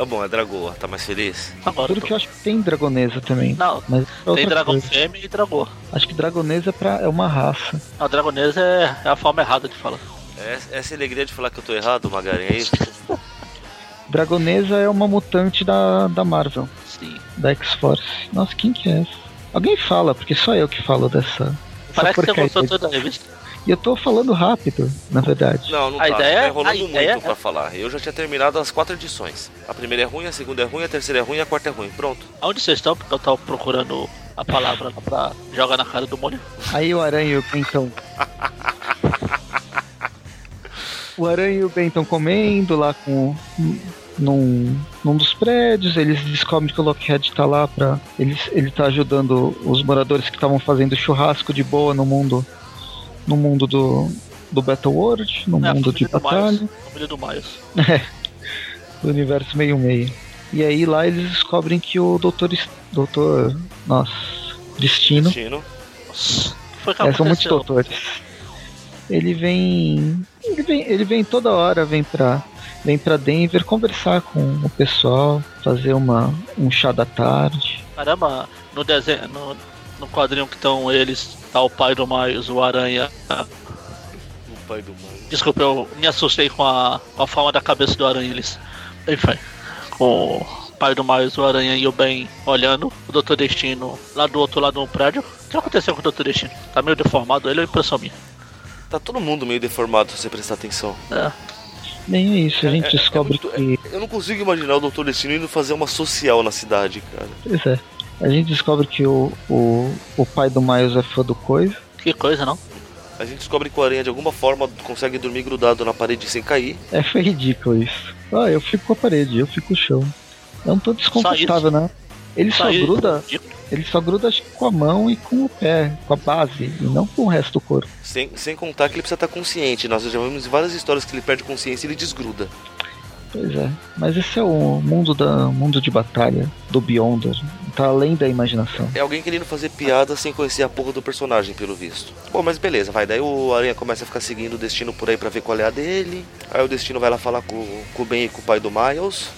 Speaker 3: tá bom, é Dragoa. Tá mais feliz?
Speaker 1: Agora.
Speaker 2: Tudo
Speaker 1: tô-
Speaker 2: que eu acho que tem dragonesa também.
Speaker 1: Não,
Speaker 2: Mas é
Speaker 1: tem dragão
Speaker 2: coisa.
Speaker 1: fêmea e dragoa.
Speaker 2: Acho que dragonesa é, pra, é uma raça.
Speaker 1: A dragonesa é, é a forma errada de falar.
Speaker 3: É, essa é a alegria de falar que eu tô errado, Magari, é isso?
Speaker 2: Dragonesa é uma mutante da, da Marvel,
Speaker 1: Sim.
Speaker 2: da X-Force. Nossa, quem que é essa? Alguém fala, porque só eu que falo dessa.
Speaker 1: Parece que você gostou toda a revista.
Speaker 2: E eu tô falando rápido, na verdade.
Speaker 3: Não, não
Speaker 1: A
Speaker 3: tá.
Speaker 1: ideia-
Speaker 3: tá enrolando
Speaker 1: a ideia
Speaker 3: muito pra falar. Eu já tinha terminado as quatro edições. A primeira é ruim, a segunda é ruim, a terceira é ruim a quarta é ruim. Pronto.
Speaker 1: Aonde vocês estão? Porque eu tava procurando a palavra lá pra jogar na cara do molho.
Speaker 2: Aí o Aranha e o Benton. o Aranha e o Benton comendo lá com. Num, num dos prédios, eles descobrem que o Lockhead tá lá pra. Ele, ele tá ajudando os moradores que estavam fazendo churrasco de boa no mundo. No mundo do. Do Battle World, no
Speaker 1: É,
Speaker 2: mundo de batalha.
Speaker 1: Família do Miles.
Speaker 2: do universo meio meio. E aí lá eles descobrem que o doutor. Doutor. Nossa. Destino.
Speaker 3: Destino.
Speaker 1: Nossa. Foi
Speaker 2: É, são muitos doutores. Ele vem, ele vem. Ele vem toda hora, vem pra. vem para Denver conversar com o pessoal, fazer uma, um chá da tarde.
Speaker 1: Caramba, no desenho, no, no quadrinho que estão eles, tá o pai do Miles, o Aranha.
Speaker 3: O pai do Miles.
Speaker 1: Desculpa, eu me assustei com a, com a forma da cabeça do Aranha, eles. Enfim, com o pai do Miles, o Aranha e o Ben olhando o Dr. Destino lá do outro lado do prédio. O que aconteceu com o Dr. Destino? Tá meio deformado, ele é impressão minha.
Speaker 3: Tá todo mundo meio deformado se você prestar atenção.
Speaker 1: É.
Speaker 2: Bem, é isso, a gente
Speaker 3: É- é
Speaker 2: descobre
Speaker 3: muito-
Speaker 2: que.
Speaker 3: é- eu não consigo imaginar o Dr. Destino indo fazer uma social na cidade, cara.
Speaker 2: Pois é. A gente descobre que o, o, o pai do Miles é fã do coisa.
Speaker 1: Que coisa, não?
Speaker 3: A gente descobre que o Aranha de alguma forma consegue dormir grudado na parede sem cair.
Speaker 2: É, foi ridículo isso. Ah, eu fico com a parede, eu fico com o chão. É um todo desconfortável, né? Ele só,
Speaker 1: Aí,
Speaker 2: gruda, ele só gruda acho com a mão e com o pé, com a base, e não com o resto do corpo.
Speaker 3: Sem, sem contar que ele precisa estar consciente. Nós já vimos várias histórias que ele perde consciência e ele desgruda.
Speaker 2: Pois é. Mas esse é o mundo da mundo de batalha do Beyonder. Tá além da imaginação.
Speaker 3: É alguém querendo fazer piada sem conhecer a porra do personagem, pelo visto. Bom, mas beleza, vai. Daí o Aranha começa a ficar seguindo o Destino por aí pra ver qual é a dele. Aí o Destino vai lá falar com, com o Ben e com o pai do Miles.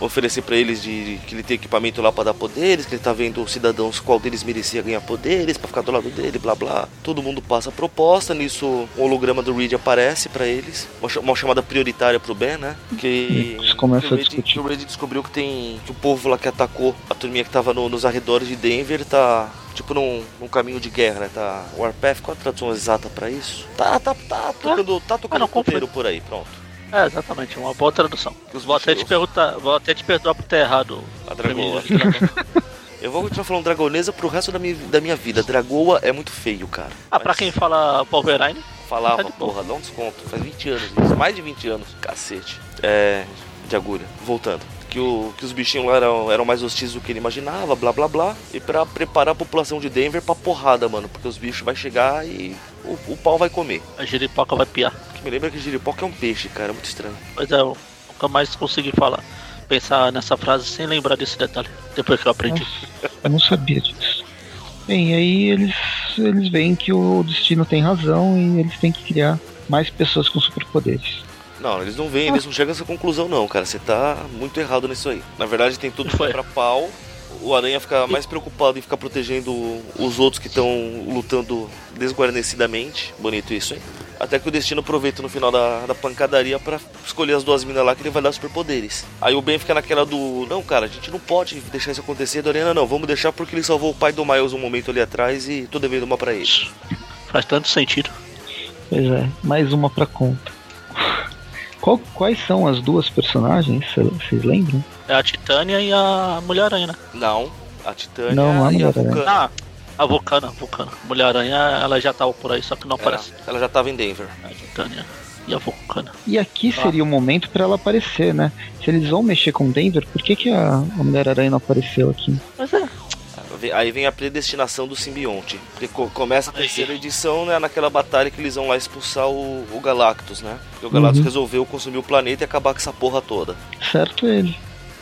Speaker 3: Oferecer pra eles de, que ele tem equipamento lá pra dar poderes, que ele tá vendo os cidadãos qual deles merecia ganhar poderes pra ficar do lado dele, blá blá. Todo mundo passa a proposta, nisso o holograma do Reed aparece pra eles. Uma, uma chamada prioritária pro Ben, né? Que,
Speaker 2: começam
Speaker 3: que o
Speaker 2: a
Speaker 3: Reed-
Speaker 2: discutir.
Speaker 3: que o Reed descobriu que tem. que o povo lá que atacou a turminha que tava no- nos arredores de Denver tá. Tipo num, num caminho de guerra, né? Tá. Warpath, qual a tradução exata pra isso? Tá, tá, tá tocando, tá tocando
Speaker 1: não,
Speaker 3: puteiro por aí, pronto.
Speaker 1: É, exatamente, uma boa tradução.
Speaker 3: Os
Speaker 1: Vou até te perguntar, vou até te perdoar por ter errado.
Speaker 3: A dragoa. Eu vou continuar falando dragonesa pro resto da minha, da minha vida. Dragoa é muito feio, cara.
Speaker 1: Ah, pra
Speaker 3: Mas
Speaker 1: quem fala Wolverine,
Speaker 3: Falava,
Speaker 1: Tá
Speaker 3: porra, dá um desconto. Faz 20 anos isso. Mais de 20 anos, cacete. É. De agulha. Voltando. Que, o, que os bichinhos lá eram, eram mais hostis do que ele imaginava, blá blá blá. E pra preparar a população de Denver pra porrada, mano. Porque os bichos vai chegar e o, o pau vai comer.
Speaker 1: a giripoca vai piar.
Speaker 3: O que me lembra que giripoca é um peixe, cara. É muito estranho.
Speaker 1: Pois é, eu nunca mais consegui falar. Pensar nessa frase sem lembrar desse detalhe. Depois que eu aprendi.
Speaker 2: Eu não sabia disso. Bem, aí eles, eles veem que o destino tem razão e eles têm que criar mais pessoas com superpoderes.
Speaker 3: Não, eles não vêm, eles não chegam a essa conclusão, não, cara. Você tá muito errado nisso aí. Na verdade, tem tudo
Speaker 1: Foi.
Speaker 3: pra pau. O Aranha fica mais preocupado em ficar protegendo os outros que estão lutando desguarnecidamente. Bonito isso, hein? Até que o Destino aproveita no final da, da pancadaria pra escolher as duas minas lá que ele vai dar superpoderes. Aí o Ben fica naquela do: Não, cara, a gente não pode deixar isso acontecer. Doriana, não, vamos deixar porque ele salvou o pai do Miles um momento ali atrás e tô devendo uma pra ele.
Speaker 1: Faz tanto sentido.
Speaker 2: Pois é, mais uma pra conta. Qual- quais são as duas personagens? cê- Vocês lembram?
Speaker 1: É a Titânia e a Mulher-Aranha, né?
Speaker 3: Não, a Titânia
Speaker 2: Não, não é a
Speaker 3: e a. Vulcana.
Speaker 1: Ah, a Vulcana, Vulcana. Mulher-Aranha, ela já tava por aí, só que não aparece.
Speaker 3: Ela, ela já tava em Denver.
Speaker 1: A Titânia e a Vulcana.
Speaker 2: E aqui
Speaker 1: Ah.
Speaker 2: seria o momento pra ela aparecer, né? Se eles vão mexer com Denver, por que, que a, a Mulher-Aranha não apareceu aqui?
Speaker 1: Mas é,
Speaker 3: Aí vem a predestinação do simbionte. Porque co- começa a terceira edição, né? Naquela batalha que eles vão lá expulsar o, o Galactus, né? Porque o Galactus
Speaker 2: Uhum.
Speaker 3: resolveu consumir o planeta e acabar com essa porra toda.
Speaker 2: Certo ele.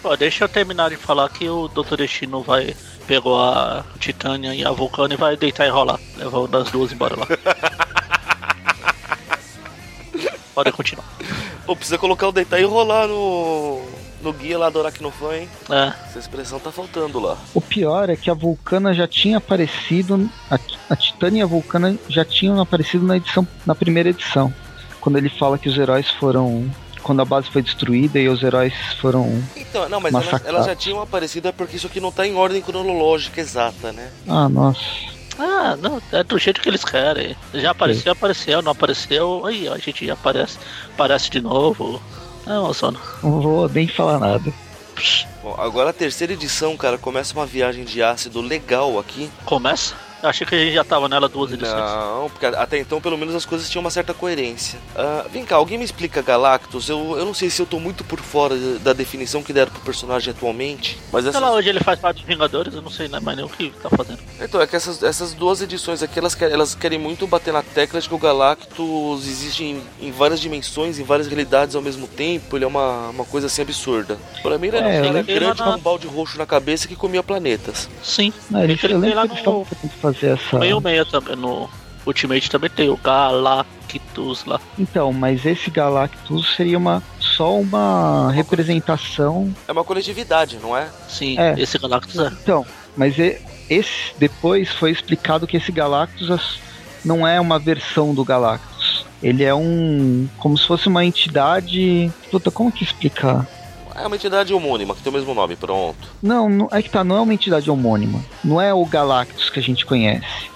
Speaker 1: Pô, deixa eu terminar de falar que o Dr. Destino vai. Pegou a Titânia e a Vulcana e vai deitar e rolar. Levou das duas embora lá. Pode continuar.
Speaker 3: Pô, precisa colocar o deitar e rolar no, no guia lá do Aracnofan, hein?
Speaker 1: É,
Speaker 3: Essa expressão tá faltando lá.
Speaker 2: O pior é que a Vulcana já tinha aparecido. A, a Titânia e a Vulcana já tinham aparecido na edição, na primeira edição. Quando ele fala que os heróis foram. Quando a base foi destruída e os heróis foram.
Speaker 3: Então, não, mas elas, já tinham aparecido, é porque isso aqui não tá em ordem cronológica exata, né?
Speaker 2: Ah, nossa.
Speaker 1: Ah, não, é do jeito que eles querem. Já apareceu, apareceu, não apareceu, aí a gente aparece, aparece de novo. É uma zona.
Speaker 2: Não vou nem falar nada.
Speaker 3: Bom, agora a terceira edição, cara, começa uma viagem de ácido legal aqui.
Speaker 1: Começa? Eu achei que a gente já tava nela duas edições.
Speaker 3: Não, porque até então pelo menos as coisas tinham uma certa coerência. Ah, vem cá, alguém me explica Galactus? Eu, eu não sei se eu tô muito por fora da definição que deram pro personagem atualmente, mas
Speaker 1: Sei
Speaker 3: essas,
Speaker 1: lá, hoje ele faz parte dos Vingadores, eu não sei né, mais nem o que tá fazendo.
Speaker 3: então é que essas, essas duas edições aqui elas, querem- elas querem muito bater na tecla de que o Galactus existe em, em várias dimensões, em várias realidades ao mesmo tempo. Ele é uma, uma coisa assim absurda. Pra mim ele era,
Speaker 2: É,
Speaker 1: eu-
Speaker 3: grande
Speaker 1: eu-
Speaker 3: com um balde roxo na cabeça que comia planetas.
Speaker 1: Sim,
Speaker 2: Não,
Speaker 1: ele
Speaker 2: eu
Speaker 1: tem
Speaker 2: lembro
Speaker 1: lá
Speaker 2: que eles estavam
Speaker 1: no
Speaker 2: tentando fazer essa.
Speaker 1: meio meia também, no Ultimate também tem o Galactus lá.
Speaker 2: Então, mas esse Galactus seria uma só uma representação.
Speaker 3: É uma coletividade, não é?
Speaker 1: Sim,
Speaker 2: É.
Speaker 1: esse Galactus é.
Speaker 2: Então, mas esse depois foi explicado que esse Galactus não é uma versão do Galactus. Ele é um. como se fosse uma entidade. Puta, como que explicar?
Speaker 3: É uma entidade homônima, que tem o mesmo nome, pronto.
Speaker 2: Não, não, é que tá, não é uma entidade homônima. Não é o Galactus que a gente conhece.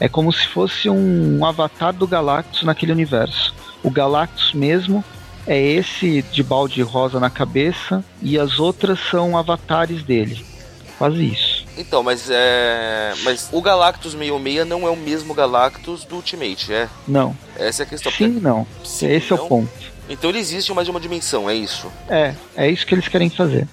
Speaker 2: É como se fosse um avatar do Galactus naquele universo. O Galactus mesmo é esse de balde rosa na cabeça e as outras são avatares dele. Quase isso.
Speaker 3: Então, mas é. Mas o Galactus 66 não é o mesmo Galactus do Ultimate, é?
Speaker 2: Não.
Speaker 3: Essa é a questão.
Speaker 2: Sim, não.
Speaker 3: Sim,
Speaker 2: Esse é
Speaker 3: não?
Speaker 2: o ponto.
Speaker 3: Então ele existe mais de uma dimensão, é isso.
Speaker 2: É, é isso que eles querem fazer.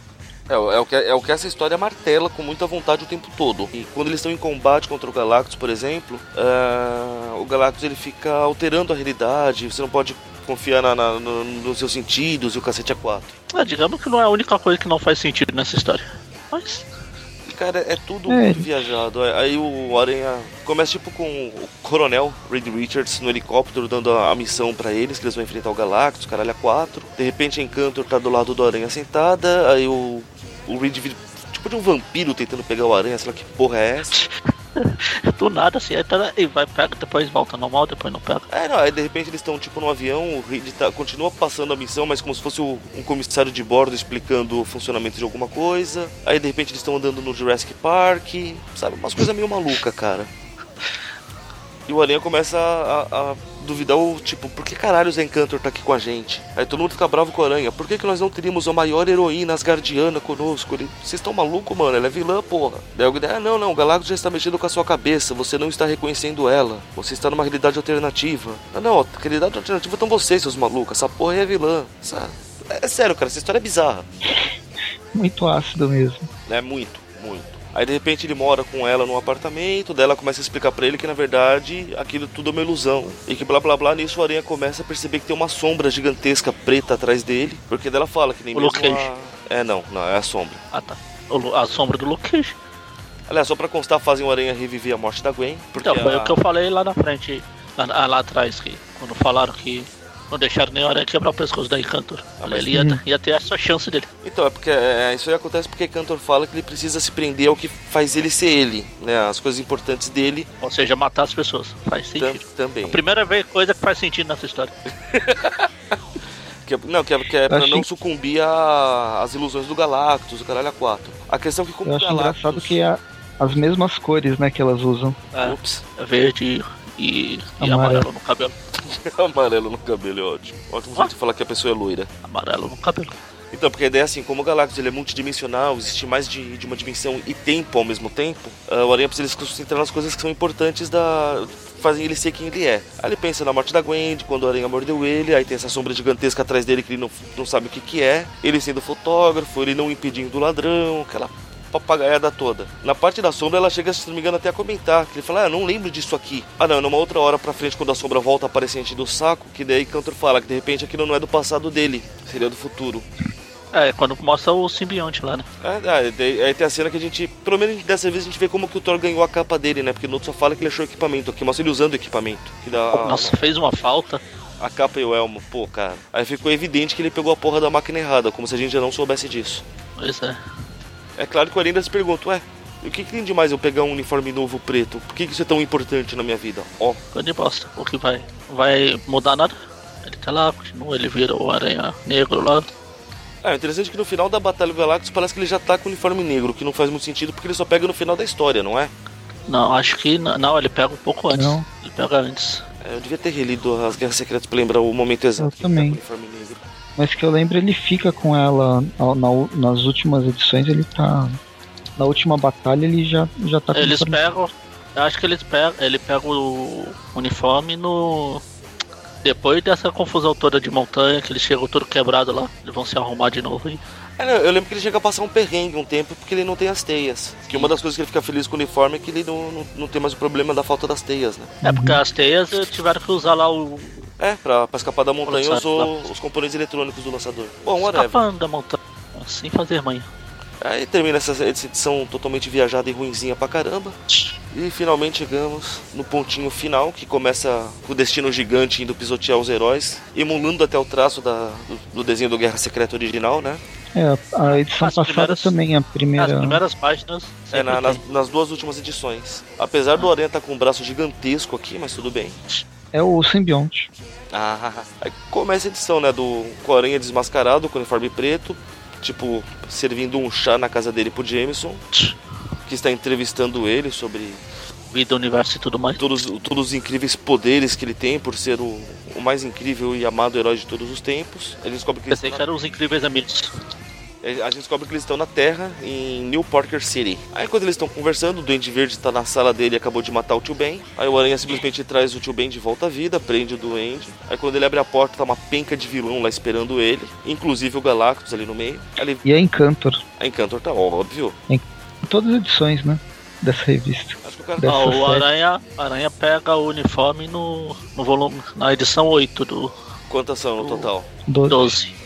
Speaker 3: É, o- é o que, é o que essa história martela com muita vontade o tempo todo. E quando eles estão em combate contra o Galactus, por exemplo, ah, o Galactus ele fica alterando a realidade. Você não pode confiar na, na- no- nos seus sentidos e o cacete a quatro.
Speaker 1: Ah, digamos que não é a única coisa que não faz sentido nessa história. Mas.
Speaker 3: Cara, é tudo
Speaker 2: É.
Speaker 3: muito viajado. Aí o Aranha começa tipo com o Coronel Reed Richards no helicóptero dando a, missão pra eles, que eles vão enfrentar o Galactus, caralho, a quatro. De repente a Encantor tá do lado do Aranha sentada, aí o, o Reed vira tipo de um vampiro tentando pegar o Aranha, sei lá que porra é essa.
Speaker 1: Do nada, assim, aí tá, e vai, pega, depois volta normal, depois não pega.
Speaker 3: É, não, aí de repente eles estão tipo no avião, o Reed tá, continua passando a missão, mas como se fosse o- um comissário de bordo explicando o funcionamento de alguma coisa. Aí de repente eles estão andando no Jurassic Park, sabe? Umas coisas meio maluca, cara. E o Aranha começa a, a- a duvidar o tipo, por que caralho o Zen Cantor tá aqui com a gente? Aí todo mundo fica bravo com o Aranha, por que, que nós não teríamos a maior heroína asgardiana conosco? Ele, vocês estão malucos, mano? Ela é vilã, porra. Daí alguém, ah, não, não, o Galactus já está mexendo com a sua cabeça, você não está reconhecendo ela, você está numa realidade alternativa. Ah, não, a realidade alternativa estão vocês, seus malucos, essa porra é vilã. É, é sério, cara, essa história é bizarra.
Speaker 2: Muito ácido mesmo.
Speaker 3: É muito, muito. Aí de repente ele mora com ela num apartamento, daí ela começa a explicar pra ele que na verdade aquilo tudo é uma ilusão. E que blá blá blá, nisso o Aranha começa a perceber que tem uma sombra gigantesca preta atrás dele. Porque daí ela fala que nem
Speaker 1: O
Speaker 3: mesmo a... É não, não, é a sombra.
Speaker 1: Ah tá. A sombra do Luke Cage.
Speaker 3: Aliás, só pra constar, fazem o Aranha reviver a morte da Gwen. Porque
Speaker 1: Então, foi
Speaker 3: a-
Speaker 1: o que eu falei lá na frente, lá, lá atrás, que quando falaram que não deixaram nem a aranha quebrar o pescoço da Encantor.
Speaker 3: Ah, mas-
Speaker 1: ele ia, ia ter essa chance dele.
Speaker 3: Então, é porque é, isso aí acontece porque Cantor fala que ele precisa se prender ao que faz ele ser ele, né? As coisas importantes dele
Speaker 1: Ou seja, matar as pessoas. Faz
Speaker 3: tam-
Speaker 1: sentido.
Speaker 3: também.
Speaker 1: A primeira vez, coisa que faz sentido nessa história.
Speaker 3: Que é- não, que é, que é pra não sucumbir a- às ilusões do Galactus, o caralho a 4. A questão é que como
Speaker 2: Eu
Speaker 3: o
Speaker 2: acho
Speaker 3: Galactus...
Speaker 2: engraçado que é as mesmas cores, né, que elas usam.
Speaker 1: É,
Speaker 3: Ups,
Speaker 1: é verde e, e
Speaker 2: Amarelo.
Speaker 1: amarelo no cabelo.
Speaker 3: amarelo no cabelo é ótimo. Ótimo jeito de falar que a pessoa é loira.
Speaker 1: Amarelo no cabelo.
Speaker 3: Então, porque a ideia é assim, como o Galactus ele é multidimensional, existe mais de, de uma dimensão e tempo ao mesmo tempo, ah, o Aranha precisa se concentrar nas coisas que são importantes da... fazem ele ser quem ele é. Aí ele pensa na morte da Gwen, quando o Aranha mordeu ele, aí tem essa sombra gigantesca atrás dele que ele não, não sabe o que que é, ele sendo fotógrafo, ele não impedindo o ladrão, aquela papagaiada toda. Na parte da sombra, ela chega, se não me engano, até a comentar. Que ele fala, ah, não lembro disso aqui. Ah, não, numa outra hora pra frente, quando a sombra volta a aparecer do saco, que daí Cantor fala que de repente aquilo não é do passado dele, seria do futuro.
Speaker 1: É, quando mostra o simbionte lá, né?
Speaker 3: É, é, daí- aí tem a cena que a gente, pelo menos dessa vez, a gente vê como que o Thor ganhou a capa dele, né? Porque no outro só fala que ele achou equipamento aqui, mostra ele usando equipamento. Que dá
Speaker 1: Nossa, fez uma falta.
Speaker 3: a capa e o elmo, pô, cara. Aí ficou evidente que ele pegou a porra da máquina errada, como se a gente já não soubesse disso.
Speaker 1: Pois é.
Speaker 3: É claro que o Arinda se pergunta, ué, e o que, que tem de mais eu pegar um uniforme novo preto? Por que, que isso é tão importante na minha vida? Ó,
Speaker 1: Coisa de bosta. O que vai, vai mudar nada? Ele tá lá, continua, ele vira o aranha negro lá.
Speaker 3: é interessante que no final da Batalha do Galactus parece que ele já tá com o uniforme negro, que não faz muito sentido porque ele só pega no final da história, não é?
Speaker 1: Não, acho que n- não, ele pega um pouco antes.
Speaker 2: Não.
Speaker 1: Ele pega antes.
Speaker 3: É, Eu devia ter relido as Guerras Secretas pra lembrar o momento exato.
Speaker 2: Eu
Speaker 3: que ele tá
Speaker 2: Mas que eu lembro, ele fica com ela na- nas últimas edições, ele tá. Na última batalha ele já, já tá com
Speaker 1: Eles pegam. Eu acho que eles pegam. Ele pega o uniforme no. Depois dessa confusão toda de montanha, que eles chegam todo quebrado lá, eles vão se arrumar de novo e.
Speaker 3: É, não, eu lembro que ele chega a passar um perrengue um tempo porque ele não tem as teias. Que uma das coisas que ele fica feliz com o uniforme é que ele não, não, não tem mais o problema da falta das teias, né?
Speaker 1: É porque as teias eh, tiveram que usar lá o.
Speaker 3: É, pra, pra escapar da montanha usou os componentes eletrônicos do lançador. Bom, whatever.
Speaker 1: escapando da montanha. Sem fazer manha.
Speaker 3: Aí termina essa edição totalmente viajada e ruinzinha pra caramba. E finalmente chegamos no pontinho final, que começa com o destino gigante indo pisotear os heróis, emulando até o traço da, do, do desenho do Guerra Secreta original, né?
Speaker 2: É, a edição
Speaker 1: As
Speaker 2: passada
Speaker 1: primeiras-
Speaker 2: também, a
Speaker 1: As
Speaker 2: primeira.
Speaker 1: primeiras páginas.
Speaker 3: É, na- nas, nas duas últimas edições. Apesar do Aranha estar com um braço gigantesco aqui, mas tudo bem.
Speaker 2: É o simbionte.
Speaker 3: Ah, aí começa a edição, né? Do Aranha desmascarado, com o uniforme preto, tipo, servindo um chá na casa dele pro Jameson, que está entrevistando ele sobre
Speaker 1: Vida, universo e tudo mais.
Speaker 3: todos, todos os incríveis poderes que ele tem por ser o, o mais incrível e amado herói de todos os tempos. Gente descobre que
Speaker 1: Pensei
Speaker 3: estão
Speaker 1: que eram os incríveis amigos.
Speaker 3: A gente descobre que eles estão na Terra, em New Parker City. Aí quando eles estão conversando, o Duende Verde está na sala dele e acabou de matar o tio Ben. Aí o Aranha simplesmente traz o tio Ben de volta à vida, prende o Duende. Aí quando ele abre a porta, tá uma penca de vilão lá esperando ele, inclusive o Galactus ali no meio. Ele,
Speaker 2: E a Encantor.
Speaker 3: a Encantor tá óbvio.
Speaker 2: Em todas as edições, né? Dessa revista.
Speaker 3: Acho que o cara
Speaker 2: Dessa
Speaker 1: Ah, o. Aranha, Aranha pega o uniforme no, no volume, na edição 8 do
Speaker 3: Quantas são no total?
Speaker 2: 12.
Speaker 1: 12.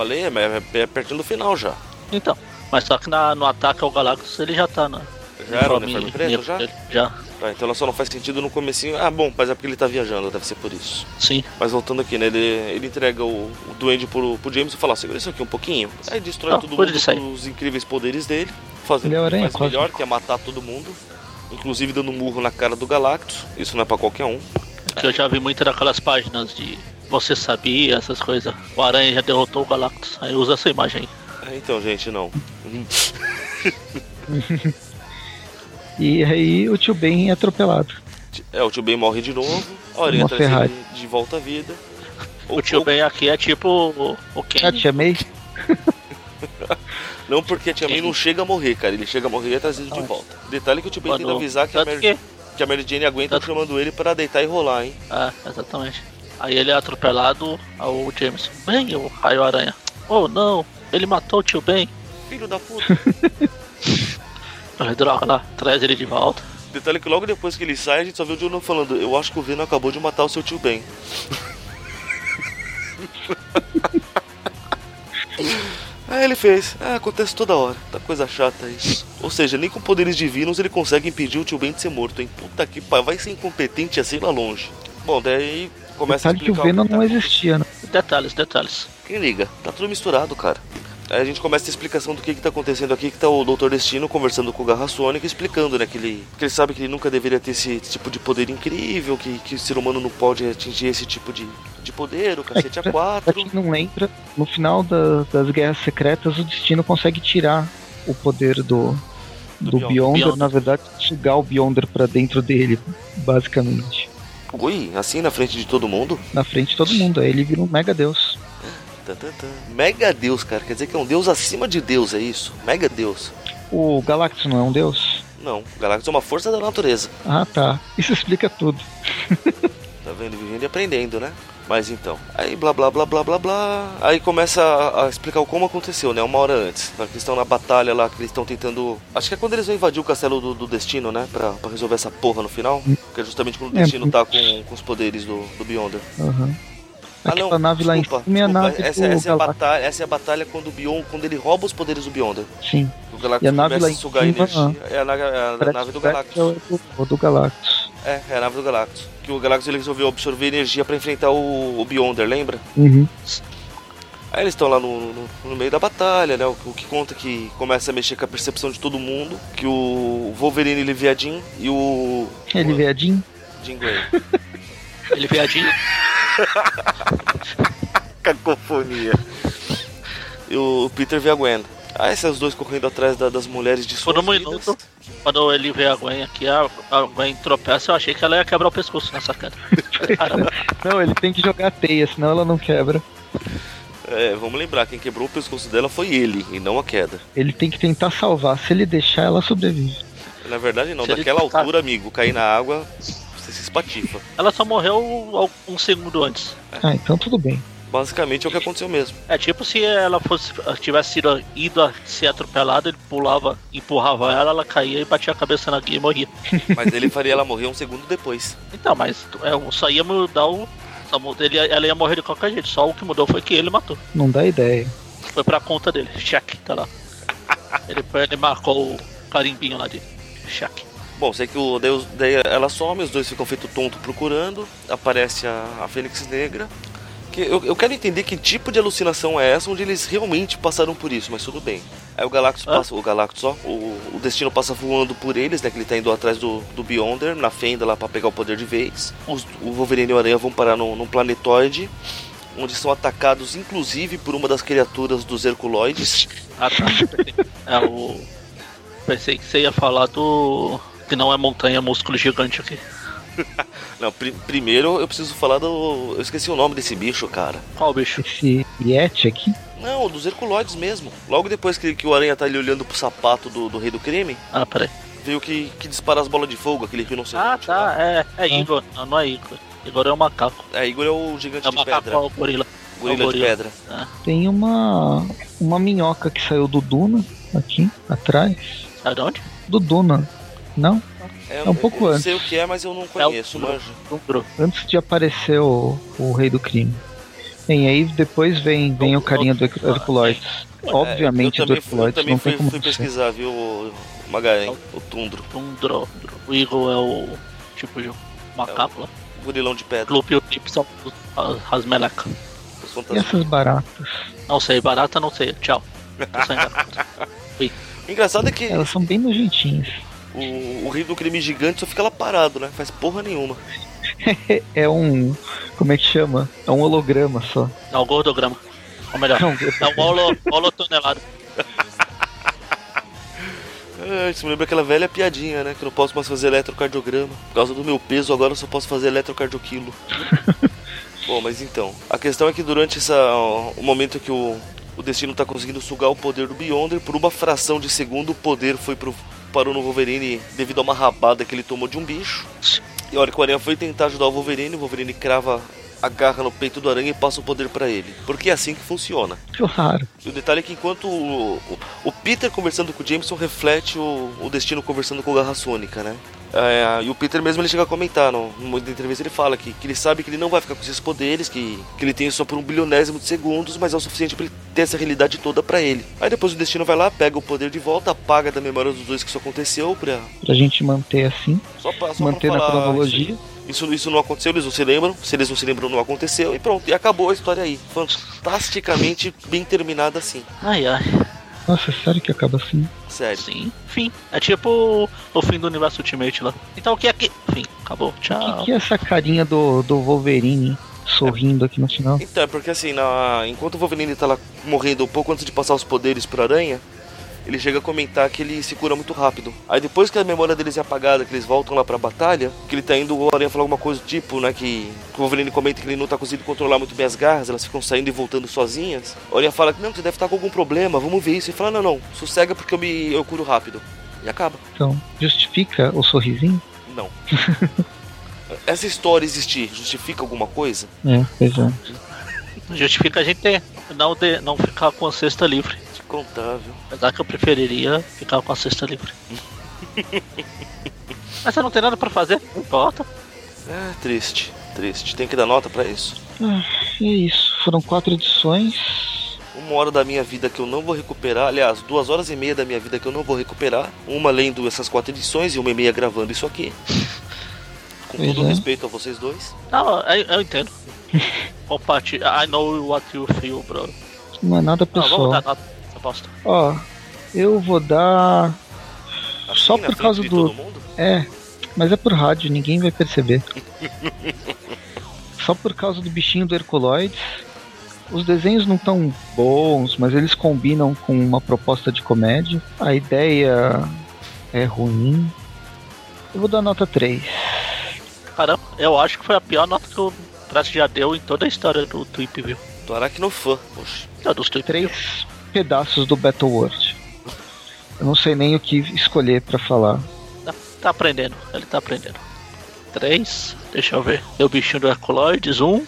Speaker 3: Falei, é, é, é pertinho do final já.
Speaker 1: Então, mas só que na, no ataque ao Galactus ele já tá na.
Speaker 3: Já era o uniforme preto já?
Speaker 1: Já,
Speaker 3: Tá, então ela só não faz sentido no comecinho. Ah, bom, mas é porque ele tá viajando, deve ser por isso.
Speaker 1: sim.
Speaker 3: Mas voltando aqui, né? Ele, ele entrega o, o duende pro, pro James e fala: segura isso aqui um pouquinho. Aí destrói todo
Speaker 1: cuida
Speaker 3: mundo com os incríveis poderes dele, fazendo o que faz melhor, que é matar todo mundo. Inclusive dando um murro na cara do Galactus. Isso não é pra qualquer um.
Speaker 1: Que eu já vi muito daquelas páginas de você sabia, essas coisas. O Aranha já derrotou o Galactus. Aí usa essa imagem aí.
Speaker 3: É, então, gente, não.
Speaker 2: E aí o tio Ben é atropelado.
Speaker 3: É, o tio Ben morre de novo. A Aranha
Speaker 2: Uma
Speaker 3: traz
Speaker 2: Ferrari.
Speaker 3: ele de volta à vida.
Speaker 1: O tio Ben aqui é tipo o, o Ken.
Speaker 2: Ah, tia May?
Speaker 3: Não porque a Tia May não chega a morrer, cara. Ele chega a morrer e é trazido de volta. Detalhe que o tio Ben
Speaker 1: Quando-
Speaker 3: tenta avisar que a, Mary,
Speaker 1: que-
Speaker 3: que a Mary Jane aguenta
Speaker 1: Tanto-
Speaker 3: chamando ele para deitar e rolar, hein?
Speaker 1: É, exatamente. Aí ele é atropelado ao James. Bem, o Raio Aranha. Oh não, ele matou o tio Ben.
Speaker 3: Filho da puta.
Speaker 1: Aí, Droga lá, traz ele de volta.
Speaker 3: Detalhe que logo depois que ele sai, a gente só vê o Jonah falando: Eu acho que o Venom acabou de matar o seu tio Ben. Aí ele fez. Ah, acontece toda hora. Tá coisa chata isso. Ou seja, nem com poderes divinos ele consegue impedir o tio Ben de ser morto, hein? Puta que pariu, vai ser incompetente assim lá longe. Bom, daí começa a
Speaker 2: Detalhe que o
Speaker 3: explicar
Speaker 2: Venom não existia, né?
Speaker 1: Detalhes, detalhes.
Speaker 3: Quem liga? Tá tudo misturado, cara. Aí a gente começa a explicação do que que tá acontecendo aqui, que tá o Dr. Destino conversando com o Garra Sônica, explicando, né, que ele, que ele sabe que ele nunca deveria ter esse tipo de poder incrível, que, que o ser humano não pode atingir esse tipo de, de poder, o cacete
Speaker 2: É, pra-
Speaker 3: A4.
Speaker 2: Pra quem não lembra, no final da- das Guerras Secretas, o Destino consegue tirar o poder do,
Speaker 3: Do
Speaker 2: do,
Speaker 3: Beyonder.
Speaker 2: Beyonder,
Speaker 1: Beyonder.
Speaker 2: na verdade, sugar o Beyonder pra dentro dele, basicamente.
Speaker 3: Ui, assim na frente de todo mundo?
Speaker 2: Na frente de todo mundo, aí ele vira um mega deus.
Speaker 3: Mega Deus, cara, quer dizer que é um Deus acima de Deus, é isso? Mega Deus.
Speaker 2: O Galactus não é um deus?
Speaker 3: Não, o Galactus é uma força da natureza.
Speaker 2: Ah, tá. Isso explica tudo.
Speaker 3: Tá vendo? Vivendo e aprendendo, né? Mas então. Aí blá blá blá blá blá blá. Aí começa a, a explicar como aconteceu, né? Uma hora antes. Na questão na batalha lá, que eles estão tentando. Acho que é quando eles vão invadir o castelo do, do destino, né? Pra, pra resolver essa porra no final. Que é justamente quando o
Speaker 2: É,
Speaker 3: destino tá com, com os poderes do, do Beyonder.
Speaker 2: Aham.
Speaker 3: Ah, não,
Speaker 2: nave lá em
Speaker 3: desculpa,
Speaker 2: cima é a
Speaker 3: desculpa.
Speaker 2: nave
Speaker 3: essa, essa, é a batalha, essa é a batalha quando o Beyond, quando ele rouba os poderes do Beyonder.
Speaker 2: Sim.
Speaker 3: O Galactus
Speaker 2: E a nave lá
Speaker 3: a
Speaker 2: em
Speaker 3: sugar
Speaker 2: cima,
Speaker 3: energia. É a, é a
Speaker 2: Parece
Speaker 3: nave do
Speaker 2: que é
Speaker 3: Galactus.
Speaker 2: o do, o do Galactus.
Speaker 3: É, é a nave do Galactus. Que o Galactus ele resolveu absorver energia pra enfrentar o, o Beyonder, lembra?
Speaker 2: Uhum.
Speaker 3: Aí eles estão lá no, no, no meio da batalha, né? O, o que conta que começa a mexer com a percepção de todo mundo. Que o Wolverine ele é viadinho e o.
Speaker 2: Ele viadinho.
Speaker 3: Jean Grey.
Speaker 1: Ele viadinho.
Speaker 3: Cacofonia. E o Peter vê a Gwen. Aí esses dois correndo atrás da- das mulheres de
Speaker 1: Por um
Speaker 3: vidas.
Speaker 1: minuto, quando ele vê a Gwen aqui, a, a Gwen tropeça, eu achei que ela ia quebrar o pescoço nessa queda.
Speaker 2: Não, ele tem que jogar a teia, senão ela não quebra.
Speaker 3: É, vamos lembrar, quem quebrou o pescoço dela foi ele, e não a queda.
Speaker 2: Ele tem que tentar salvar. Se ele deixar, ela sobrevive.
Speaker 3: Na verdade não,
Speaker 1: Se
Speaker 3: daquela altura, amigo, cair na água, você se espatifa.
Speaker 1: ela só morreu um segundo antes.
Speaker 2: Ah, então tudo bem.
Speaker 3: Basicamente é o que aconteceu mesmo.
Speaker 1: É tipo se ela fosse tivesse sido ido a ser atropelada, ele pulava, empurrava ela, ela caía e batia a cabeça na guia e morria.
Speaker 3: Mas ele faria ela morrer um segundo depois.
Speaker 1: Então, mas é, só ia mudar o. só muda- Ele, ela ia morrer de qualquer jeito, só o que mudou foi que ele matou.
Speaker 2: Não dá ideia.
Speaker 1: Foi pra conta dele, cheque, tá lá. Ele, ele marcou o carimbinho lá de cheque.
Speaker 3: Bom, sei que o Deus, daí ela some, os dois ficam feito tonto procurando, aparece a, a Fênix Negra. Que eu, eu quero entender que tipo de alucinação é essa onde eles realmente passaram por isso, mas tudo bem. Aí o Galactus
Speaker 1: Hã?
Speaker 3: passa, o Galactus, ó, o, o Destino passa voando por eles, né, que ele tá indo atrás do, do Beyonder, na fenda lá pra pegar o poder de vez. Os- o Wolverine e o Aranha vão parar num, num planetoide, onde são atacados inclusive por uma das criaturas dos Herculoides.
Speaker 1: Ah, tá. É o. Pensei que você ia falar do. Que não é montanha, é músculo gigante aqui.
Speaker 3: Não, pri- primeiro eu preciso falar do. Eu esqueci o nome desse bicho, cara.
Speaker 1: Qual bicho?
Speaker 2: Esse Yeti aqui,
Speaker 3: Não, dos Herculoides mesmo. Logo depois que, que o Aranha tá ali olhando pro sapato do, do Rei do Crime,
Speaker 1: Ah, peraí.
Speaker 3: veio que, que dispara as bolas de fogo, aquele rinoceronte.
Speaker 1: Ah, tá.
Speaker 3: lá.
Speaker 1: É, é Igor. Não, não é Igor. Igor é o macaco.
Speaker 3: É, Igor é o gigante
Speaker 1: É o
Speaker 3: de
Speaker 1: macaco
Speaker 3: pedra.
Speaker 1: é o gorila.
Speaker 3: Gorila
Speaker 1: é o
Speaker 3: de
Speaker 1: gorila.
Speaker 3: pedra.
Speaker 2: tem uma uma minhoca que saiu do Duna aqui atrás.
Speaker 1: Sabe de onde?
Speaker 2: Do Duna. Não?
Speaker 3: É,
Speaker 2: um pouco
Speaker 3: eu
Speaker 2: antes.
Speaker 3: sei o que é, mas eu não
Speaker 1: É o
Speaker 3: conheço,
Speaker 1: Tundro.
Speaker 3: manja.
Speaker 1: Tundro.
Speaker 2: Antes de aparecer o, o Rei do Crime. Bem, aí depois vem, vem o carinha do Herc- Herculoides. Obviamente
Speaker 3: é, eu
Speaker 2: do
Speaker 3: eu
Speaker 2: Herculoides
Speaker 3: também
Speaker 2: não tem
Speaker 3: fui,
Speaker 2: como
Speaker 3: fui pesquisar, viu, Magaen, o Tundro,
Speaker 1: Tundro. O Igor é o. Tipo de macaco lá.
Speaker 3: o gorilão de pedra,
Speaker 1: Clube e o Tip são as- as melecas.
Speaker 3: os
Speaker 2: E essas baratas?
Speaker 1: Não sei, barata não sei. Tchau.
Speaker 3: Engraçado é que
Speaker 2: Elas são bem nojentinhas.
Speaker 3: O, o Rei do Crime gigante só fica lá parado, né? Faz porra nenhuma.
Speaker 2: É um. Como é que chama? É um holograma só.
Speaker 1: É o gordograma. Ou melhor,
Speaker 2: Não,
Speaker 1: é um holo, holotonelado.
Speaker 3: Ah, isso me lembra aquela velha piadinha, né? Que eu não posso mais fazer eletrocardiograma. Por causa do meu peso, agora eu só posso fazer eletrocardioquilo. Bom, mas então. A questão é que durante essa, o momento que o, o Destino tá conseguindo sugar o poder do Beyonder, por uma fração de segundo, o poder foi pro, parou no Wolverine devido a uma rabada que ele tomou de um bicho. E a hora que o Aranha foi tentar ajudar o Wolverine, o Wolverine crava a garra no peito do Aranha e passa o poder pra ele. Porque é assim que funciona.
Speaker 2: claro.
Speaker 3: E o detalhe é que enquanto o, o, o Peter conversando com o Jameson reflete o, o Destino conversando com o Garra Sônica, né? É, e o Peter mesmo ele chega a comentar, no, numa entrevista ele fala que, que ele sabe que ele não vai ficar com esses poderes, que, que ele tem só por um bilionésimo de segundos, mas é o suficiente pra ele ter essa realidade toda pra ele. Aí depois o Destino vai lá, pega o poder de volta, apaga da memória dos dois que isso aconteceu, pra,
Speaker 2: Pra gente manter assim.
Speaker 3: só pra, só
Speaker 2: manter
Speaker 3: pra
Speaker 2: na
Speaker 3: falar
Speaker 2: cronologia.
Speaker 3: Isso, isso, isso não aconteceu, eles não se lembram. Se eles não se lembram, não aconteceu. E pronto, e acabou a história aí. Fantasticamente bem terminada assim.
Speaker 1: Ai, ai.
Speaker 2: Nossa, sério que acaba assim?
Speaker 3: Sério.
Speaker 1: Sim, fim. É tipo o fim do universo Ultimate lá. Então o que é que. Fim, acabou.
Speaker 2: O que,
Speaker 1: Tchau.
Speaker 2: que é essa carinha do, do Wolverine sorrindo aqui no final?
Speaker 3: Então, é porque assim, na... enquanto o Wolverine tá lá morrendo um pouco antes de passar os poderes pro Aranha, ele chega a comentar que ele se cura muito rápido. Aí depois que a memória deles é apagada, que eles voltam lá pra batalha, que ele tá indo, o Aranha fala alguma coisa do tipo, né, que, que o Wolverine comenta que ele não tá conseguindo controlar muito bem as garras, elas ficam saindo e voltando sozinhas. O Aranha fala que não, você deve estar com algum problema, vamos ver isso. Ele fala, não, não, sossega porque eu me eu curo rápido. E acaba.
Speaker 2: Então, justifica o sorrisinho?
Speaker 3: Não. Essa história existir justifica alguma coisa?
Speaker 2: É, pois é.
Speaker 1: Justifica a gente ter, não, de, não ficar com a cesta livre.
Speaker 3: Viu?
Speaker 1: Apesar que eu preferiria ficar com a cesta livre. Mas você não tem nada pra fazer, não importa.
Speaker 3: É triste, triste. Tem que dar nota pra isso?
Speaker 2: Ah, é isso. Foram quatro edições.
Speaker 3: Uma hora da minha vida que eu não vou recuperar, aliás, duas horas e meia da minha vida que eu não vou recuperar. Uma lendo essas quatro edições e uma e meia gravando isso aqui. Com
Speaker 2: Pois
Speaker 3: todo
Speaker 2: é.
Speaker 3: respeito a vocês dois.
Speaker 1: Não, eu, eu entendo. Compartilha. I know what you feel, bro.
Speaker 2: Não é nada
Speaker 1: Não, vamos
Speaker 2: pessoal.
Speaker 1: dar nota proposta?
Speaker 2: Ó, eu vou dar.
Speaker 3: Assim,
Speaker 2: Só por causa do. É, mas é por rádio, ninguém vai perceber. Só por causa do bichinho do Herculoides. Os desenhos não tão bons, mas eles combinam com uma proposta de comédia. A ideia é ruim. Eu vou dar nota 3.
Speaker 1: Caramba, eu acho que foi a pior nota que o Traço já deu em toda a história do Twip, viu?
Speaker 3: Do Aracnofã, poxa.
Speaker 1: Não, dos Tweep.
Speaker 2: 3 pedaços do Battle World. Eu não sei nem o que escolher pra falar.
Speaker 1: Tá, tá aprendendo, ele tá aprendendo. Três, deixa eu ver. Deu o bichinho do Herculoides, um.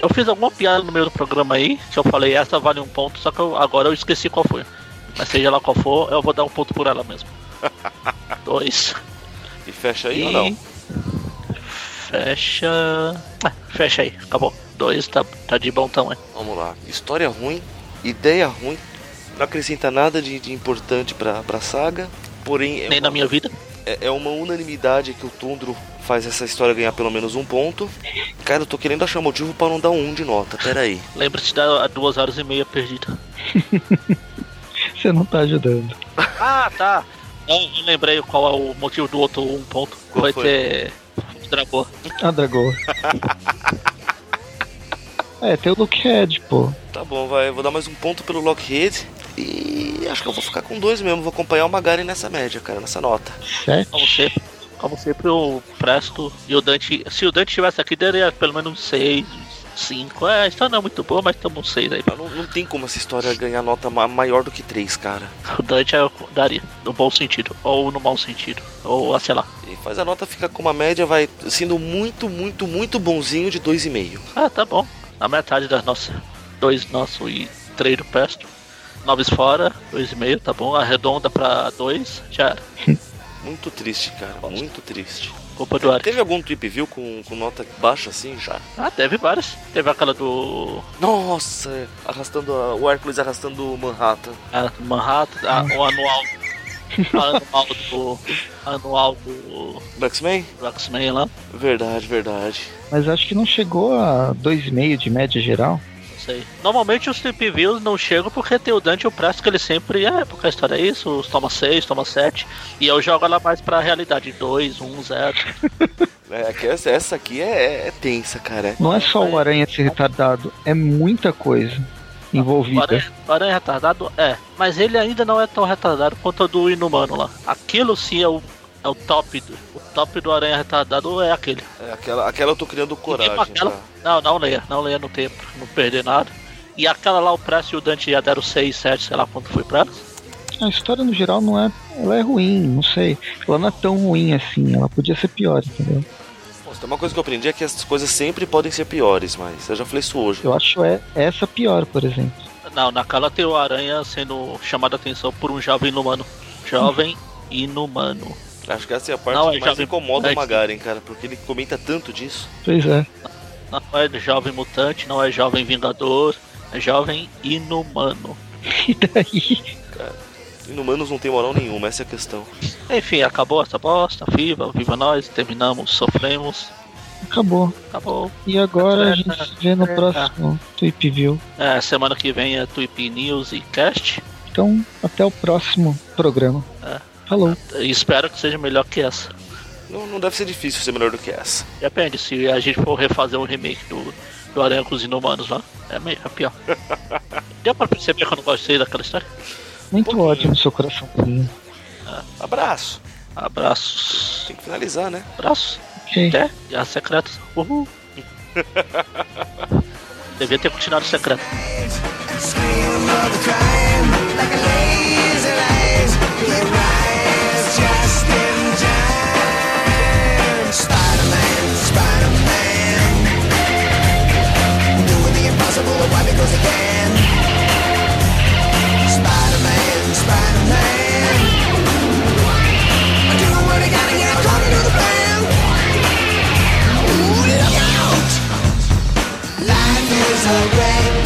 Speaker 1: Eu fiz alguma piada no meio do programa aí, que eu falei essa vale um ponto, só que eu- agora eu esqueci qual foi. Mas seja lá qual for, eu vou dar um ponto por ela mesmo. Dois.
Speaker 3: E fecha aí
Speaker 1: e...
Speaker 3: ou não?
Speaker 1: Fecha. Ah, fecha aí, acabou. Dois tá, tá de bom tamanho.
Speaker 3: Vamos lá. História ruim, ideia ruim, não acrescenta nada de, de importante pra, pra saga. Porém, é
Speaker 1: Nem
Speaker 3: uma-
Speaker 1: na minha vida.
Speaker 3: é, é uma unanimidade que o Tundro faz essa história ganhar pelo menos um ponto. Cara, eu tô querendo achar motivo para não dar um de nota. Pera aí.
Speaker 1: Lembra-te da duas horas e meia perdida.
Speaker 2: Você não tá ajudando.
Speaker 1: Ah, tá. Não, eu lembrei qual é o motivo do outro um ponto.
Speaker 3: Qual
Speaker 1: Vai
Speaker 3: foi?
Speaker 1: ter. Dragô.
Speaker 2: A Dragoa. é, tem o Lookhead, pô.
Speaker 3: Tá bom, vai. Eu vou dar mais um ponto pelo Lockheed. E acho que eu vou ficar com dois mesmo. Vou acompanhar o Magari nessa média, cara, nessa nota.
Speaker 2: Sete.
Speaker 1: Como sempre. Como sempre, o Presto e o Dante. Se o Dante estivesse aqui, daria pelo menos um 6, 5. É, a história não é muito boa, mas estamos um 6 aí.
Speaker 3: Não, não tem como essa história ganhar nota ma- maior do que três, cara.
Speaker 1: O Dante eu daria, no bom sentido, ou no mau sentido, ou ah, sei lá.
Speaker 3: E faz a nota ficar com uma média, vai sendo muito, muito, muito bonzinho de 2,5.
Speaker 1: Ah, tá bom. Na metade das nossas. Dois nosso e três do Presto. Noves fora, dois e meio, tá bom. Arredonda pra dois, já era.
Speaker 3: Muito triste, cara. Muito triste.
Speaker 1: Culpa do.
Speaker 3: Teve algum trip view com, com nota baixa assim já?
Speaker 1: Ah, teve várias. Teve aquela do.
Speaker 3: Nossa, arrastando a- o Hércules arrastando o Manhattan.
Speaker 1: A Manhattan, a- o anual. Anual do. Anual do.
Speaker 3: Do X-Men?
Speaker 1: do X-Men lá.
Speaker 3: Verdade, verdade.
Speaker 2: Mas acho que não chegou a 2,5 de média geral.
Speaker 1: Sei. Normalmente os trip views não chegam porque tem o Dante e o Presto que ele sempre. É, porque a história é isso, os toma 6, toma 7. E eu jogo ela mais pra realidade. 2, 1, 0.
Speaker 3: É, que essa, aqui é, é tensa, cara.
Speaker 2: Não é só o Aranha ser retardado, é muita coisa
Speaker 1: O
Speaker 2: envolvida.
Speaker 1: Aranha, o Aranha retardado é, mas ele ainda não é tão retardado quanto o do Inumano lá. Aquilo sim é o, é o top do. O top do Aranha retardado é aquele.
Speaker 3: É, aquela, aquela eu tô criando coragem.
Speaker 1: Aquela-
Speaker 3: tá?
Speaker 1: Não, não leia, não leia no tempo, não perder nada. E aquela lá, o Presto e o Dante já deram 6, 7, sei lá quanto foi pra elas.
Speaker 2: A história no geral não é. Ela é ruim, não sei. Ela não é tão ruim assim, ela podia ser pior, entendeu?
Speaker 3: Tem uma coisa que eu aprendi é que as coisas sempre podem ser piores, mas eu já falei isso hoje.
Speaker 2: Eu acho é essa pior, por exemplo.
Speaker 1: Não, naquela tem o Aranha sendo chamado a atenção por um jovem inumano. Jovem inumano.
Speaker 3: Acho que essa é a parte
Speaker 1: Não,
Speaker 3: que
Speaker 1: é
Speaker 3: mais
Speaker 1: jovem
Speaker 3: incomoda o
Speaker 1: mutante.
Speaker 3: Magaren, cara, porque ele comenta tanto disso.
Speaker 2: Pois é.
Speaker 1: Não é jovem mutante, não é jovem vingador, é jovem inumano.
Speaker 2: E daí?
Speaker 3: Inumanos não tem moral nenhuma, essa é a questão.
Speaker 1: Enfim, acabou essa bosta, viva, viva nós, terminamos, sofremos,
Speaker 2: Acabou.
Speaker 1: acabou.
Speaker 2: E agora a gente se vê no próximo Tweep View.
Speaker 1: É, semana que vem é Tweep News e Cast.
Speaker 2: Então, até o próximo programa.
Speaker 1: É.
Speaker 2: Falou.
Speaker 1: Espero que seja melhor que essa.
Speaker 3: Não, não deve ser difícil ser melhor do que essa.
Speaker 1: Depende, se a gente for refazer um remake do, do Aranha com os Inumanos lá, é, meio, é pior. Deu pra perceber que eu não gostei daquela história?
Speaker 2: Muito ódio no seu coraçãozinho.
Speaker 3: Abraço.
Speaker 1: Abraços.
Speaker 3: Tem que finalizar, né?
Speaker 1: Abraços.
Speaker 2: Ok.
Speaker 1: Até. E as secretas. Uhul. Devia ter continuado secreto.
Speaker 4: Can. Spider-Man, doing what gotta according to the plan. Ooh, look out! Life is a great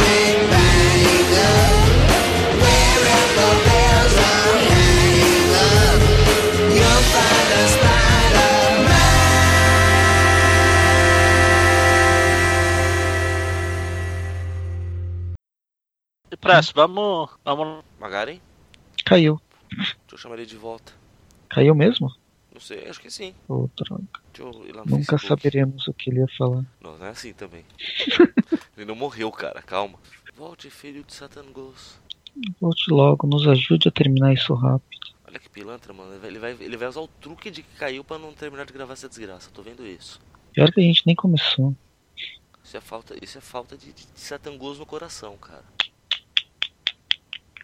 Speaker 1: Presto, vamos. Vamos.
Speaker 3: Magaren?
Speaker 2: Caiu.
Speaker 3: Deixa eu chamar ele de volta.
Speaker 2: Caiu mesmo?
Speaker 3: Não sei, acho que sim.
Speaker 2: Ô, droga.
Speaker 3: Deixa eu ir lá no
Speaker 2: Nunca
Speaker 3: Facebook.
Speaker 2: saberemos o que ele ia falar.
Speaker 3: Não, não é assim também. ele não morreu, cara, calma. Volte, filho de Satangos.
Speaker 2: Volte logo, nos ajude a terminar isso rápido.
Speaker 3: Olha que pilantra, mano. Ele vai, ele vai, ele vai usar o truque de que caiu pra não terminar de gravar essa desgraça. Tô vendo isso.
Speaker 2: Pior que a gente nem começou.
Speaker 3: Isso é falta, isso é falta de, de, de Satangos no coração, cara.